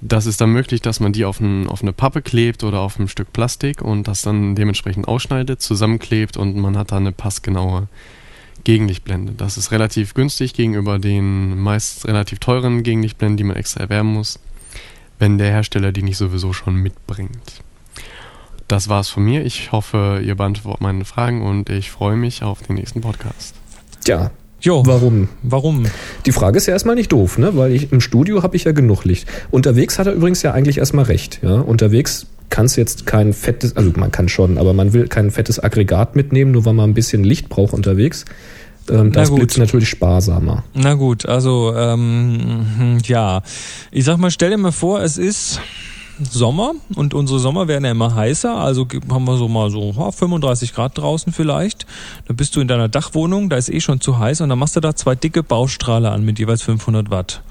Das ist dann möglich, dass man die auf, ein, auf, eine Pappe klebt oder auf ein Stück Plastik und das dann dementsprechend ausschneidet, zusammenklebt und man hat dann eine passgenaue Gegenlichtblende. Das ist relativ günstig gegenüber den meist relativ teuren Gegenlichtblenden, die man extra erwerben muss, wenn der Hersteller die nicht sowieso schon mitbringt. Das war's von mir. Ich hoffe, ihr beantwortet meine Fragen und ich freue mich auf den nächsten Podcast. Tja, Jo, warum? warum? Die Frage ist ja erstmal nicht doof, ne? Weil ich im Studio habe ich ja genug Licht. Unterwegs hat er übrigens ja eigentlich erstmal recht. Ja? Unterwegs kannst jetzt kein fettes, also man kann schon, aber man will kein fettes Aggregat mitnehmen, nur weil man ein bisschen Licht braucht unterwegs. Ähm, das blitzt natürlich sparsamer. Na gut, also ähm, ja, ich sag mal, stell dir mal vor, es ist Sommer und unsere Sommer werden ja immer heißer, also haben wir so mal so ja, 35 Grad draußen vielleicht. Dann bist du in deiner Dachwohnung, da ist eh schon zu heiß und dann machst du da zwei dicke Baustrahler an mit jeweils 500 Watt.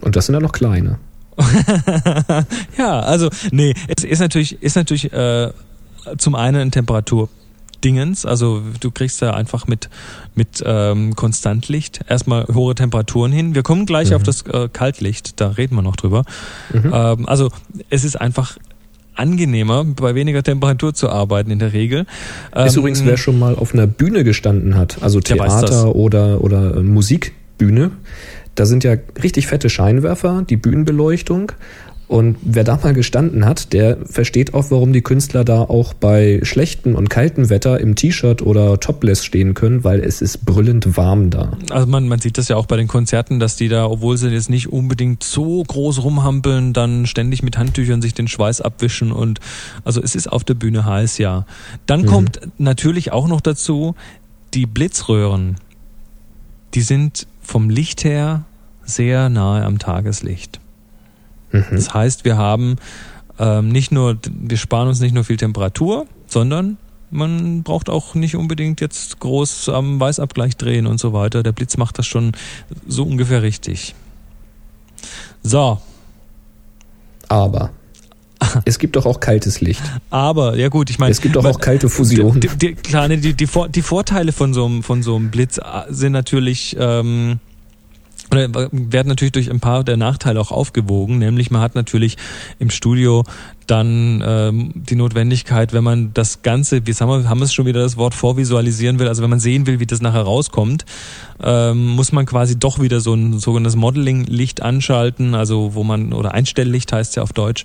Und das sind ja noch kleine. ja, also nee, es ist natürlich ist natürlich äh, zum einen ein Temperaturdingens, also du kriegst da einfach mit mit ähm, Konstantlicht erstmal hohe Temperaturen hin. Wir kommen gleich auf das äh, Kaltlicht, da reden wir noch drüber. Ähm, also es ist einfach angenehmer, bei weniger Temperatur zu arbeiten in der Regel. Ist Ähm, übrigens, wer schon mal auf einer Bühne gestanden hat, also. Theater oder, oder äh, Musikbühne, da sind ja richtig fette Scheinwerfer, die Bühnenbeleuchtung. Und wer da mal gestanden hat, der versteht auch, warum die Künstler da auch bei schlechtem und kaltem Wetter im T-Shirt oder Topless stehen können, weil es ist brüllend warm da. Also man, man sieht das ja auch bei den Konzerten, dass die da, obwohl sie jetzt nicht unbedingt so groß rumhampeln, dann ständig mit Handtüchern sich den Schweiß abwischen und also es ist auf der Bühne heiß, ja. Dann kommt natürlich auch noch dazu, die Blitzröhren, die sind vom Licht her sehr nahe am Tageslicht. Das heißt, wir haben ähm, nicht nur, wir sparen uns nicht nur viel Temperatur, sondern man braucht auch nicht unbedingt jetzt groß am Weißabgleich drehen und so weiter. Der Blitz macht das schon so ungefähr richtig. So, Aber es gibt doch auch kaltes Licht. aber, ja gut, ich meine. Es gibt doch auch kalte Fusion. Die, die, klar, die, die, Vor- die Vorteile von so einem, von so einem Blitz äh, sind natürlich, ähm, werden natürlich durch ein paar der Nachteile auch aufgewogen, nämlich man hat natürlich im Studio dann ähm, die Notwendigkeit, wenn man das Ganze, wie haben wir, haben wir es schon wieder das Wort vorvisualisieren will, also wenn man sehen will, wie das nachher rauskommt, ähm, muss man quasi doch wieder so ein sogenanntes Modeling-Licht anschalten, also wo man, oder Einstelllicht heißt ja auf Deutsch,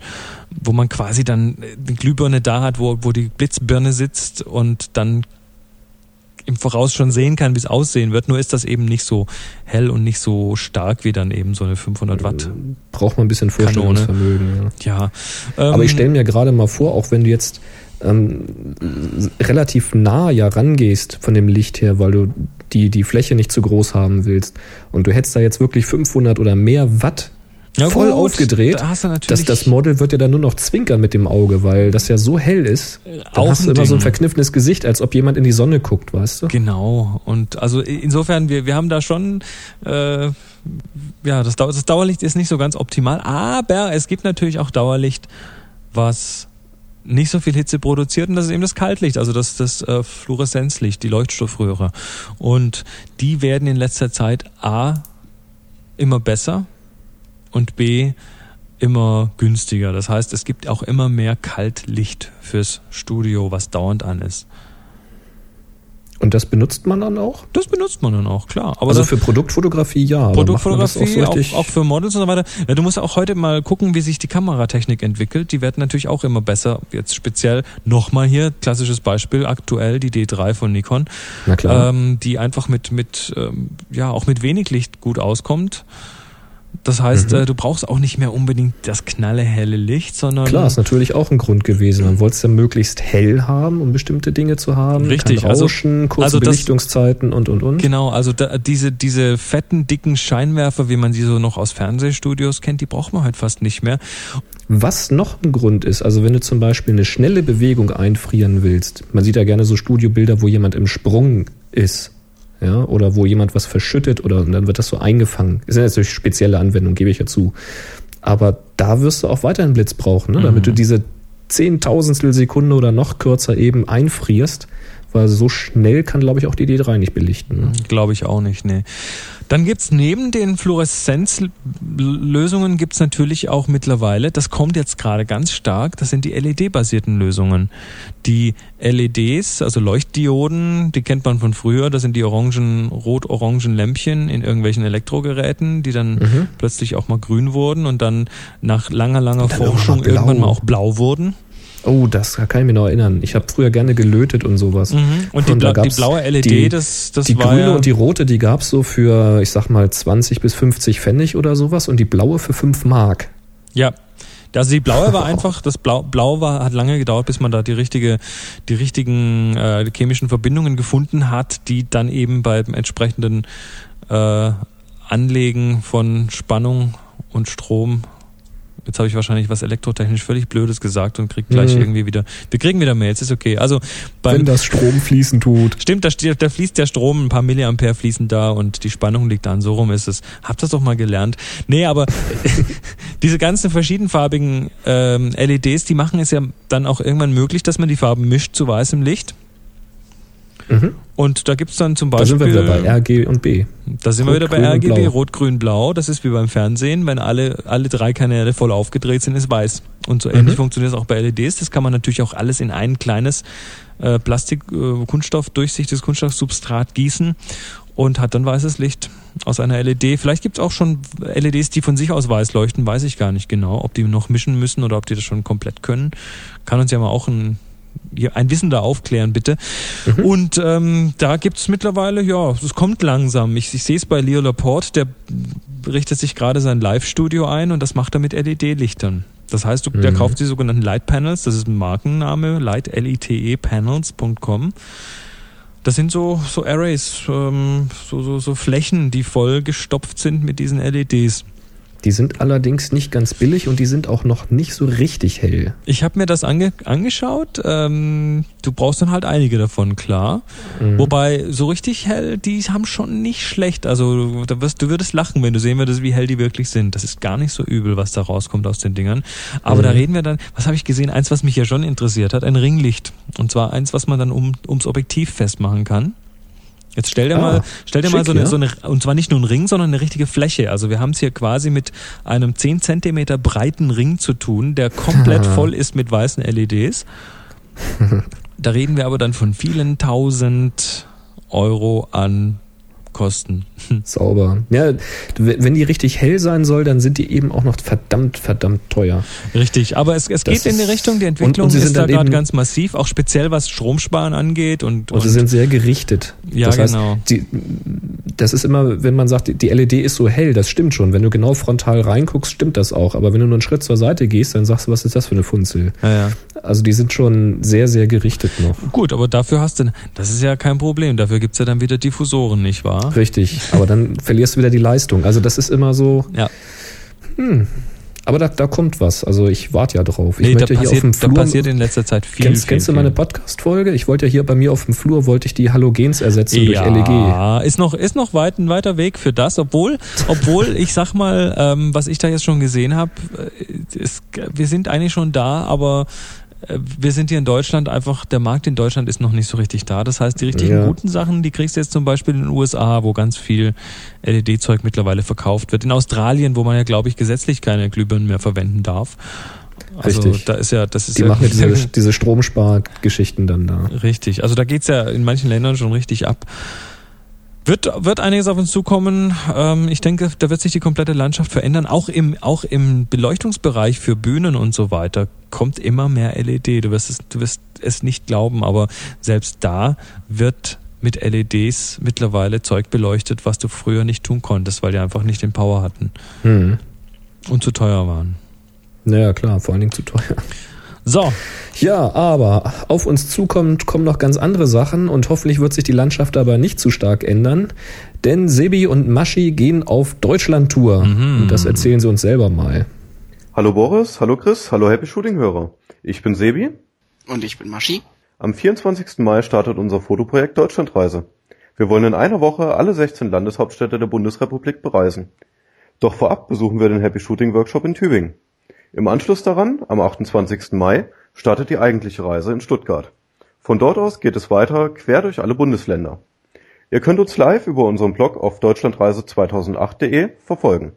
wo man quasi dann die Glühbirne da hat, wo, wo die Blitzbirne sitzt und dann im Voraus schon sehen kann, wie es aussehen wird. Nur ist das eben nicht so hell und nicht so stark wie dann eben so eine 500 Watt. Braucht man ein bisschen Vorstellungsvermögen. Ja. Ja. Ähm, Aber ich stelle mir gerade mal vor, auch wenn du jetzt ähm, relativ nah ja rangehst von dem Licht her, weil du die, die Fläche nicht zu groß haben willst und du hättest da jetzt wirklich 500 oder mehr Watt Ja, voll gut, aufgedreht, da das, das Model wird ja dann nur noch zwinkern mit dem Auge, weil das ja so hell ist. Dann auch hast du immer so ein verkniffenes Gesicht, als ob jemand in die Sonne guckt, weißt du? Genau. Und also insofern, wir, wir haben da schon, äh, ja, das, Dau- das Dauerlicht ist nicht so ganz optimal, aber es gibt natürlich auch Dauerlicht, was nicht so viel Hitze produziert und das ist eben das Kaltlicht, also das, das äh, Fluoreszenzlicht, die Leuchtstoffröhre. Und die werden in letzter Zeit A immer besser und B immer günstiger. Das heißt, es gibt auch immer mehr Kaltlicht fürs Studio, was dauernd an ist. Und das benutzt man dann auch? Das benutzt man dann auch, klar. Aber also für Produktfotografie ja. Produktfotografie, auch, so richtig- auch, für Models und so weiter. Ja, du musst auch heute mal gucken, wie sich die Kameratechnik entwickelt. Die wird natürlich auch immer besser. Jetzt speziell nochmal hier, klassisches Beispiel, aktuell die D3 von Nikon, Na klar. ähm, die einfach mit, mit ähm, ja, auch mit wenig Licht gut auskommt. Das heißt, Mhm. äh, du brauchst auch nicht mehr unbedingt das knalle helle Licht, sondern Klar, ist natürlich auch ein Grund gewesen. Man wollte es ja möglichst hell haben, um bestimmte Dinge zu haben. Richtig, Kein also- Rauschen, kurze also das- Belichtungszeiten und, und, und. Genau, also da, diese, diese fetten, dicken Scheinwerfer, wie man sie so noch aus Fernsehstudios kennt, die braucht man halt fast nicht mehr. Was noch ein Grund ist, also wenn du zum Beispiel eine schnelle Bewegung einfrieren willst, man sieht ja gerne so Studiobilder, wo jemand im Sprung ist, ja, oder wo jemand was verschüttet oder und dann wird das so eingefangen. Das sind natürlich spezielle Anwendungen, gebe ich ja zu. Aber da wirst du auch weiterhin Blitz brauchen, ne? damit du diese Zehntausendstel Sekunde oder noch kürzer eben einfrierst, weil so schnell kann, glaube ich, auch die D3 nicht belichten. Ne? Glaube ich auch nicht, nee. Dann gibt's neben den Fluoreszenzlösungen gibt's natürlich auch mittlerweile, das kommt jetzt gerade ganz stark, das sind die LED-basierten Lösungen. Die LEDs, also Leuchtdioden, die kennt man von früher, das sind die orangen, rot-orangen Lämpchen in irgendwelchen Elektrogeräten, die dann Mhm. plötzlich auch mal grün wurden und dann nach langer, langer Forschung irgendwann mal auch blau wurden. Oh, das kann ich mir noch erinnern. Ich habe früher gerne gelötet und sowas. Mhm. Und, die, Und da bla die blaue LED, die- das, das die war grüne ja, und die rote, die gab's so für, ich sag mal, 20 bis 50 Pfennig oder sowas und die blaue für 5 Mark. Ja. Also die blaue war einfach, das Blau, Blau war, hat lange gedauert, bis man da die richtige, die richtigen äh, chemischen Verbindungen gefunden hat, die dann eben beim entsprechenden äh, Anlegen von Spannung und Strom Jetzt habe ich wahrscheinlich was elektrotechnisch völlig Blödes gesagt und krieg gleich Mhm. irgendwie wieder. Wir kriegen wieder Mails, ist okay. Also beim, Wenn das Strom fließen tut. Stimmt, da, da fließt der Strom, ein paar Milliampere fließen da und die Spannung liegt an. So rum ist es. Habt das doch mal gelernt. Nee, aber diese ganzen verschiedenfarbigen ähm, LEDs, die machen es ja dann auch irgendwann möglich, dass man die Farben mischt zu weißem Licht. Mhm. Und da gibt's dann zum Da Beispiel. sind wir wieder bei RG und B. Da sind wir Rot, wieder bei RGB. Rot, Grün, Blau. Das ist wie beim Fernsehen. Wenn alle, alle drei Kanäle voll aufgedreht sind, ist weiß. Und so ähnlich Mhm. funktioniert es auch bei LEDs. Das kann man natürlich auch alles in ein kleines äh, Plastik, äh, Kunststoff, durchsichtiges Kunststoffsubstrat gießen und hat dann weißes Licht aus einer LED. Vielleicht gibt's auch schon LEDs, die von sich aus weiß leuchten, weiß ich gar nicht genau. Ob die noch mischen müssen oder ob die das schon komplett können. Kann uns ja mal auch ein ein Wissender aufklären, bitte. Und ähm, da gibt's mittlerweile, ja, es kommt langsam. Ich, ich sehe es bei Leo Laporte, der richtet sich gerade sein Live-Studio ein und das macht er mit LED-Lichtern. Das heißt, du, der Mhm. kauft die sogenannten Light Panels, das ist ein Markenname, light, L-I-T-E Panels.com. Das sind so, so Arrays, ähm, so, so, so Flächen, die voll gestopft sind mit diesen LEDs. Die sind allerdings nicht ganz billig und die sind auch noch nicht so richtig hell. Ich habe mir das ange angeschaut. Ähm, du brauchst dann halt einige davon, klar. Mhm. Wobei so richtig hell, die haben schon nicht schlecht. Also da wirst, du würdest lachen, wenn du sehen würdest, wie hell die wirklich sind. Das ist gar nicht so übel, was da rauskommt aus den Dingern. Aber Mhm. da reden wir dann, was habe ich gesehen? Eins, was mich ja schon interessiert hat, ein Ringlicht. Und zwar eins, was man dann um, ums Objektiv festmachen kann. Jetzt stell dir Ah, mal, stell dir mal schick, so eine, ja. so eine, und zwar nicht nur ein Ring, sondern eine richtige Fläche. Also wir haben es hier quasi mit einem 10 Zentimeter breiten Ring zu tun, der komplett voll ist mit weißen LEDs. Da reden wir aber dann von vielen tausend Euro an Kosten. Sauber. Ja, wenn die richtig hell sein soll, dann sind die eben auch noch verdammt, verdammt teuer. Richtig, aber es, es Das geht in die Richtung, die und- Entwicklung und sie ist sind da gerade ganz massiv, auch speziell was Stromsparen angeht und, Und sie sind sehr gerichtet. Ja, das heißt, genau. Die, das ist immer, wenn man sagt, die- die LED ist so hell, das stimmt schon. Wenn du genau frontal reinguckst, stimmt das auch. Aber wenn du nur einen Schritt zur Seite gehst, dann sagst du, was ist das für eine Funzel? ja, ja. Also die sind schon sehr, sehr gerichtet noch. Gut, aber dafür hast du, das ist ja kein Problem, dafür gibt's ja dann wieder Diffusoren, nicht wahr? Richtig. Aber dann verlierst du wieder die Leistung. Also das ist immer so, Ja. aber da, da kommt was. Also ich warte ja drauf. Ich Nee, da möchte hier auf dem passiert, da Flur. passiert in letzter Zeit viel. kennst, viel, kennst du viel. meine Podcast-Folge? Ich wollte ja hier bei mir auf dem Flur, wollte ich die Halogens ersetzen durch E LED. Ja, ist noch, ist noch weit, ein weiter Weg für das, obwohl, obwohl ich sag mal, ähm, was ich da jetzt schon gesehen habe, wir sind eigentlich schon da, aber äh, wir sind hier in Deutschland einfach, der Markt in Deutschland ist noch nicht so richtig da. Das heißt, die richtigen Ja. guten Sachen, die kriegst du jetzt zum Beispiel in den USA, wo ganz viel LED-Zeug mittlerweile verkauft wird. In Australien, wo man ja, glaube ich, gesetzlich keine Glühbirnen mehr verwenden darf. Also Richtig. da ist ja, das ist Die ja machen diese, diese Stromspargeschichten dann da. Richtig. Also da geht's ja in manchen Ländern schon richtig ab. Wird, wird einiges auf uns zukommen. Ähm, ich denke, da wird sich die komplette Landschaft verändern. Auch im, auch im Beleuchtungsbereich für Bühnen und so weiter kommt immer mehr LED. Du wirst es, du wirst es nicht glauben, aber selbst da wird mit LEDs mittlerweile Zeug beleuchtet, was du früher nicht tun konntest, weil die einfach nicht den Power hatten Hm. und zu teuer waren. Naja, klar, vor allen Dingen zu teuer. So, Ja, aber auf uns zukommt, kommen noch ganz andere Sachen und hoffentlich wird sich die Landschaft dabei nicht zu stark ändern. Denn Sebi und Maschi gehen auf Deutschland-Tour. Mhm. Und das erzählen sie uns selber mal. Hallo Boris, hallo Chris, hallo Happy Shooting Hörer. Ich bin Sebi. Und ich bin Maschi. Am 24. Mai startet unser Fotoprojekt Deutschlandreise. Wir wollen in einer Woche alle 16 Landeshauptstädte der Bundesrepublik bereisen. Doch vorab besuchen wir den Happy Shooting Workshop in Tübingen. Im Anschluss daran, am 28. Mai, startet die eigentliche Reise in Stuttgart. Von dort aus geht es weiter quer durch alle Bundesländer. Ihr könnt uns live über unseren Blog auf deutschlandreise2008.de verfolgen.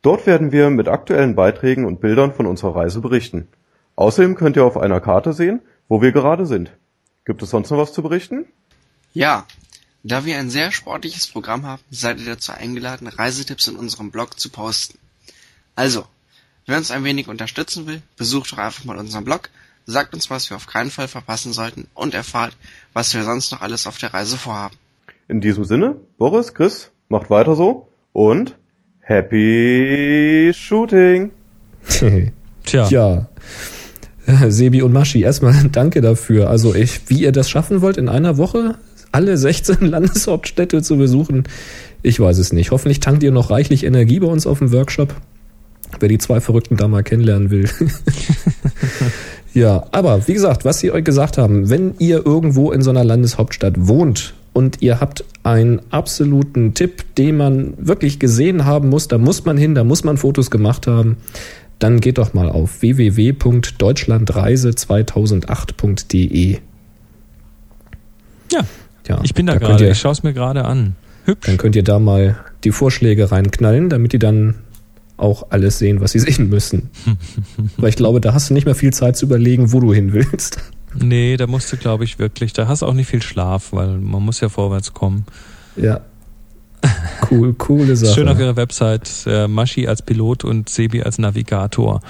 Dort werden wir mit aktuellen Beiträgen und Bildern von unserer Reise berichten. Außerdem könnt ihr auf einer Karte sehen, wo wir gerade sind. Gibt es sonst noch was zu berichten? Ja, da wir ein sehr sportliches Programm haben, seid ihr dazu eingeladen, Reisetipps in unserem Blog zu posten. Also, wer uns ein wenig unterstützen will, besucht doch einfach mal unseren Blog, sagt uns, was wir auf keinen Fall verpassen sollten und erfahrt, was wir sonst noch alles auf der Reise vorhaben. In diesem Sinne, Boris, Chris, macht weiter so und Happy Shooting! tja. Ja. Sebi und Maschi, erstmal danke dafür. Also ich, wie ihr das schaffen wollt, in einer Woche alle 16 Landeshauptstädte zu besuchen, ich weiß es nicht. Hoffentlich tankt ihr noch reichlich Energie bei uns auf dem Workshop. Wer die zwei Verrückten da mal kennenlernen will. ja, aber wie gesagt, was sie euch gesagt haben, wenn ihr irgendwo in so einer Landeshauptstadt wohnt und ihr habt einen absoluten Tipp, den man wirklich gesehen haben muss, da muss man hin, da muss man Fotos gemacht haben, dann geht doch mal auf www.deutschlandreise2008.de. Ja, Ja, ich bin da, könnt gerade. ihr- Ich schaue es mir gerade an. Hübsch. Dann könnt ihr da mal die Vorschläge reinknallen, damit die dann auch alles sehen, was sie sehen müssen. Weil ich glaube, da hast du nicht mehr viel Zeit zu überlegen, wo du hin willst. Nee, da musst du, glaube ich, wirklich. Da hast du auch nicht viel Schlaf, weil man muss ja vorwärts kommen. Ja. Cool, coole Sache. Schön auf ihrer Website, äh, Maschi als Pilot und Sebi als Navigator.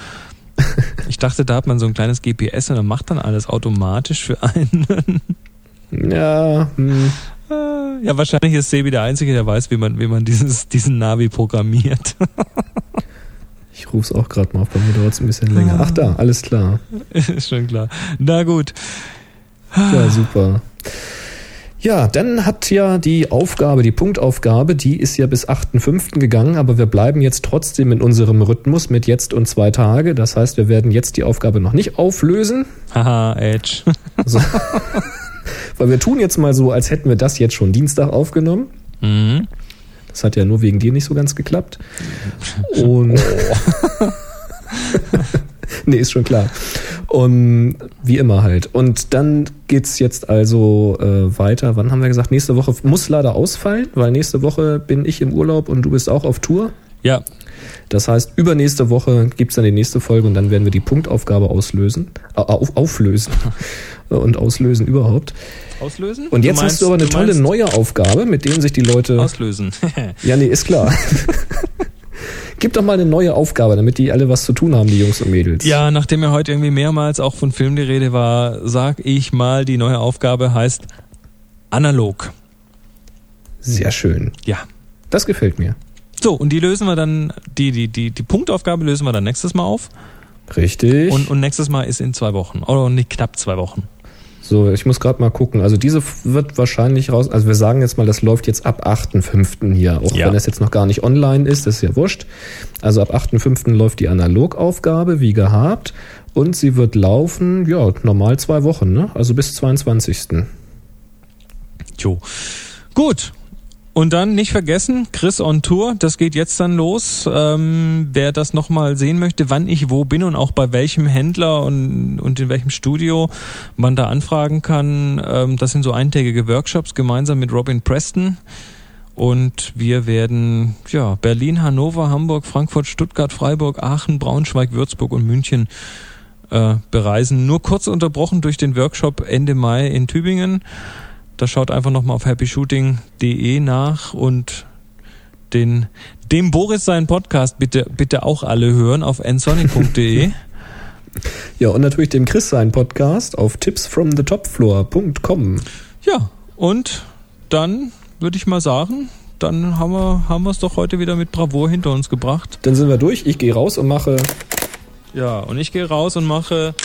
Ich dachte, da hat man so ein kleines GPS und dann macht dann alles automatisch für einen. Ja, hm. Ja, wahrscheinlich ist Sebi der Einzige, der weiß, wie man, wie man dieses, diesen Navi programmiert. ich ruf's auch gerade mal auf, bei mir dauert's ein bisschen länger. Ach da, alles klar. ist schon klar. Na gut. Ja, super. Ja, dann hat ja die Aufgabe, die Punktaufgabe, die ist ja bis 8.5. gegangen, aber wir bleiben jetzt trotzdem in unserem Rhythmus mit jetzt und zwei Tage. Das heißt, wir werden jetzt die Aufgabe noch nicht auflösen. Haha, Edge. So. Weil wir tun jetzt mal so, als hätten wir das jetzt schon Dienstag aufgenommen. Mhm. Das hat ja nur wegen dir nicht so ganz geklappt. Und nee, ist schon klar. Und wie immer halt. Und dann geht's jetzt also äh, weiter. Wann haben wir gesagt? Nächste Woche muss leider ausfallen, weil nächste Woche bin ich im Urlaub und du bist auch auf Tour. Ja, Das heißt, übernächste Woche gibt's dann die nächste Folge und dann werden wir die Punktaufgabe auslösen, äh, auf, auflösen und auslösen überhaupt. auslösen? Und jetzt meinst- hast du aber eine tolle meinst neue Aufgabe, mit denen sich die Leute. Auslösen. Ja, nee, ist klar. Gib doch mal eine neue Aufgabe, damit die alle was zu tun haben, die Jungs und Mädels. ja, nachdem ja heute irgendwie mehrmals auch von Film die Rede war, sag ich mal, die neue Aufgabe heißt analog. Sehr schön. Ja. Das gefällt mir. So, und die lösen wir dann, die, die, die, die Punktaufgabe lösen wir dann nächstes Mal auf. Richtig. Und, und nächstes Mal ist in zwei Wochen. Oder nicht knapp zwei Wochen. So, ich muss gerade mal gucken. Also diese wird wahrscheinlich raus. Also wir sagen jetzt mal, das läuft jetzt ab 8.5. hier. Auch Ja. wenn das jetzt noch gar nicht online ist, das ist ja wurscht. Also ab 8.5. läuft die Analogaufgabe, wie gehabt. Und sie wird laufen, ja, normal zwei Wochen, ne? Also bis 22. Jo. Gut. Und dann nicht vergessen, Chris on Tour, das geht jetzt dann los. Ähm, wer das nochmal sehen möchte, wann ich wo bin und auch bei welchem Händler und, und in welchem Studio man da anfragen kann, ähm, das sind so eintägige Workshops gemeinsam mit Robin Preston. Und wir werden ja Berlin, Hannover, Hamburg, Frankfurt, Stuttgart, Freiburg, Aachen, Braunschweig, Würzburg und München äh, bereisen. Nur kurz unterbrochen durch den Workshop Ende Mai in Tübingen. Da schaut einfach nochmal auf happyshooting.de nach und den, dem Boris seinen Podcast bitte, bitte auch alle hören auf nsonic.de. Ja, und natürlich dem Chris seinen Podcast auf tipsfromthetopfloor.com. Ja, und dann würde ich mal sagen, dann haben wir haben wir es doch heute wieder mit Bravour hinter uns gebracht. Dann sind wir durch. Ich gehe raus und mache. Ja, und ich gehe raus und mache.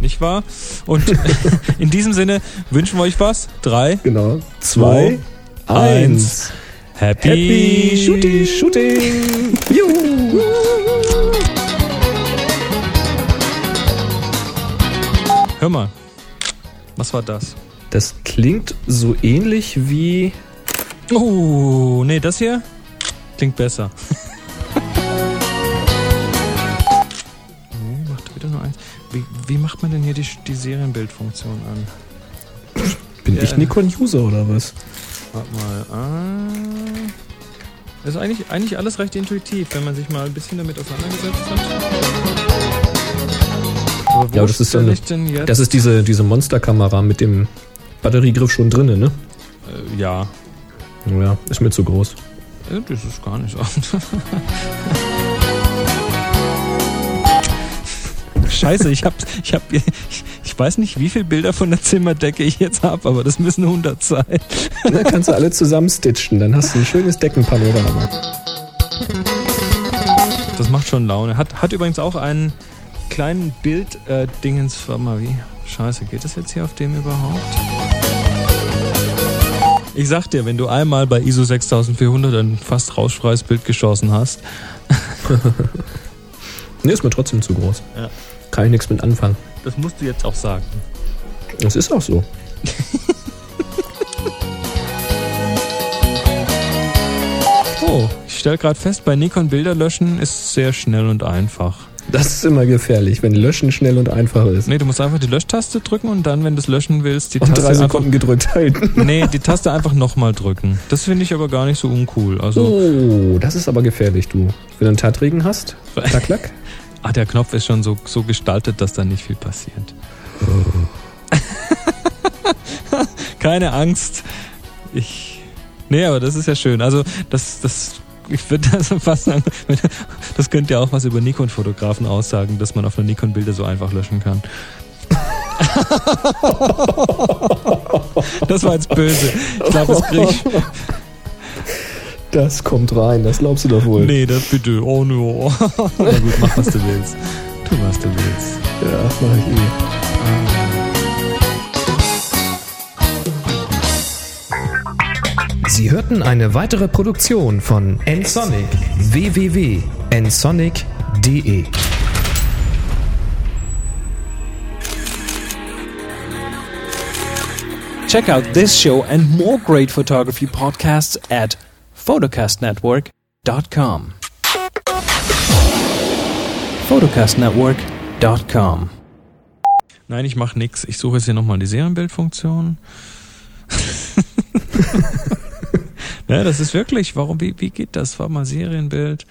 Nicht wahr? Und in diesem Sinne wünschen wir euch was. Drei, Genau. Zwei, eins. Happy, Happy Shooting! Shooting! Juhu! Hör mal. Was war das? Das klingt so ähnlich wie. Oh, nee, das hier klingt besser. Wie, wie macht man denn hier die, die Serienbildfunktion an? Bin Ja. ich Nikon-User oder was? Warte mal. Ah. Ist eigentlich, eigentlich alles recht intuitiv, wenn man sich mal ein bisschen damit auseinandergesetzt hat. Aber Ja, das ist stell eine-? Das ist diese, diese Monsterkamera mit dem Batteriegriff schon drinne, ne? äh, ja, Ja, ist mir zu groß. Äh, das ist gar nicht so. Scheiße, ich hab, ich hab, ich, ich weiß nicht, wie viele Bilder von der Zimmerdecke ich jetzt habe, aber das müssen 100 sein. Na, kannst du alle zusammenstitchen, dann hast du ein schönes Deckenpanorama. Das macht schon Laune. Hat, hat übrigens auch einen kleinen Bild-Dingens. warte mal, wie? Scheiße, geht das jetzt hier auf dem überhaupt? Ich sag dir, wenn du einmal bei ISO 6400 ein fast rauschfreies Bild geschossen hast, Ne, ist mir trotzdem zu groß. Ja. Kann ich nichts mit anfangen. das musst du jetzt auch sagen. Das ist auch so. Oh, ich stelle gerade fest, bei Nikon Bilder löschen ist sehr schnell und einfach. Das ist immer gefährlich, wenn Löschen schnell und einfach ist. Nee, du musst einfach die Löschtaste drücken und dann, wenn du es löschen willst, die Und Taste drei einfach, Sekunden gedrückt halten. Nee, die Taste einfach nochmal drücken. Das finde ich aber gar nicht so uncool. Also, Oh, das ist aber gefährlich, du. Wenn du einen Tatregen hast, klack, klack. ah, der Knopf ist schon so, so gestaltet, dass da nicht viel passiert. Keine Angst. Ich. Nee, aber das ist ja schön. Also, das, das, ich würde also fast sagen, das könnte ja auch was über Nikon-Fotografen aussagen, dass man auf einer Nikon Bilder so einfach löschen kann. das war jetzt böse. Ich glaube, das krieg ich. Das kommt rein, das glaubst du doch wohl. Nee, das bitte. Oh no. Na gut, mach was du willst. Tu was du willst. Ja, mach ich eh. Sie hörten eine weitere Produktion von nsonic www.nsonic.de Check out this show and more great photography podcasts at photocastnetwork.com. photocastnetwork.com. Nein, ich mache nix. Ich suche jetzt hier nochmal die Serienbildfunktion. ja, das ist wirklich, warum, wie, wie geht das? War mal Serienbild.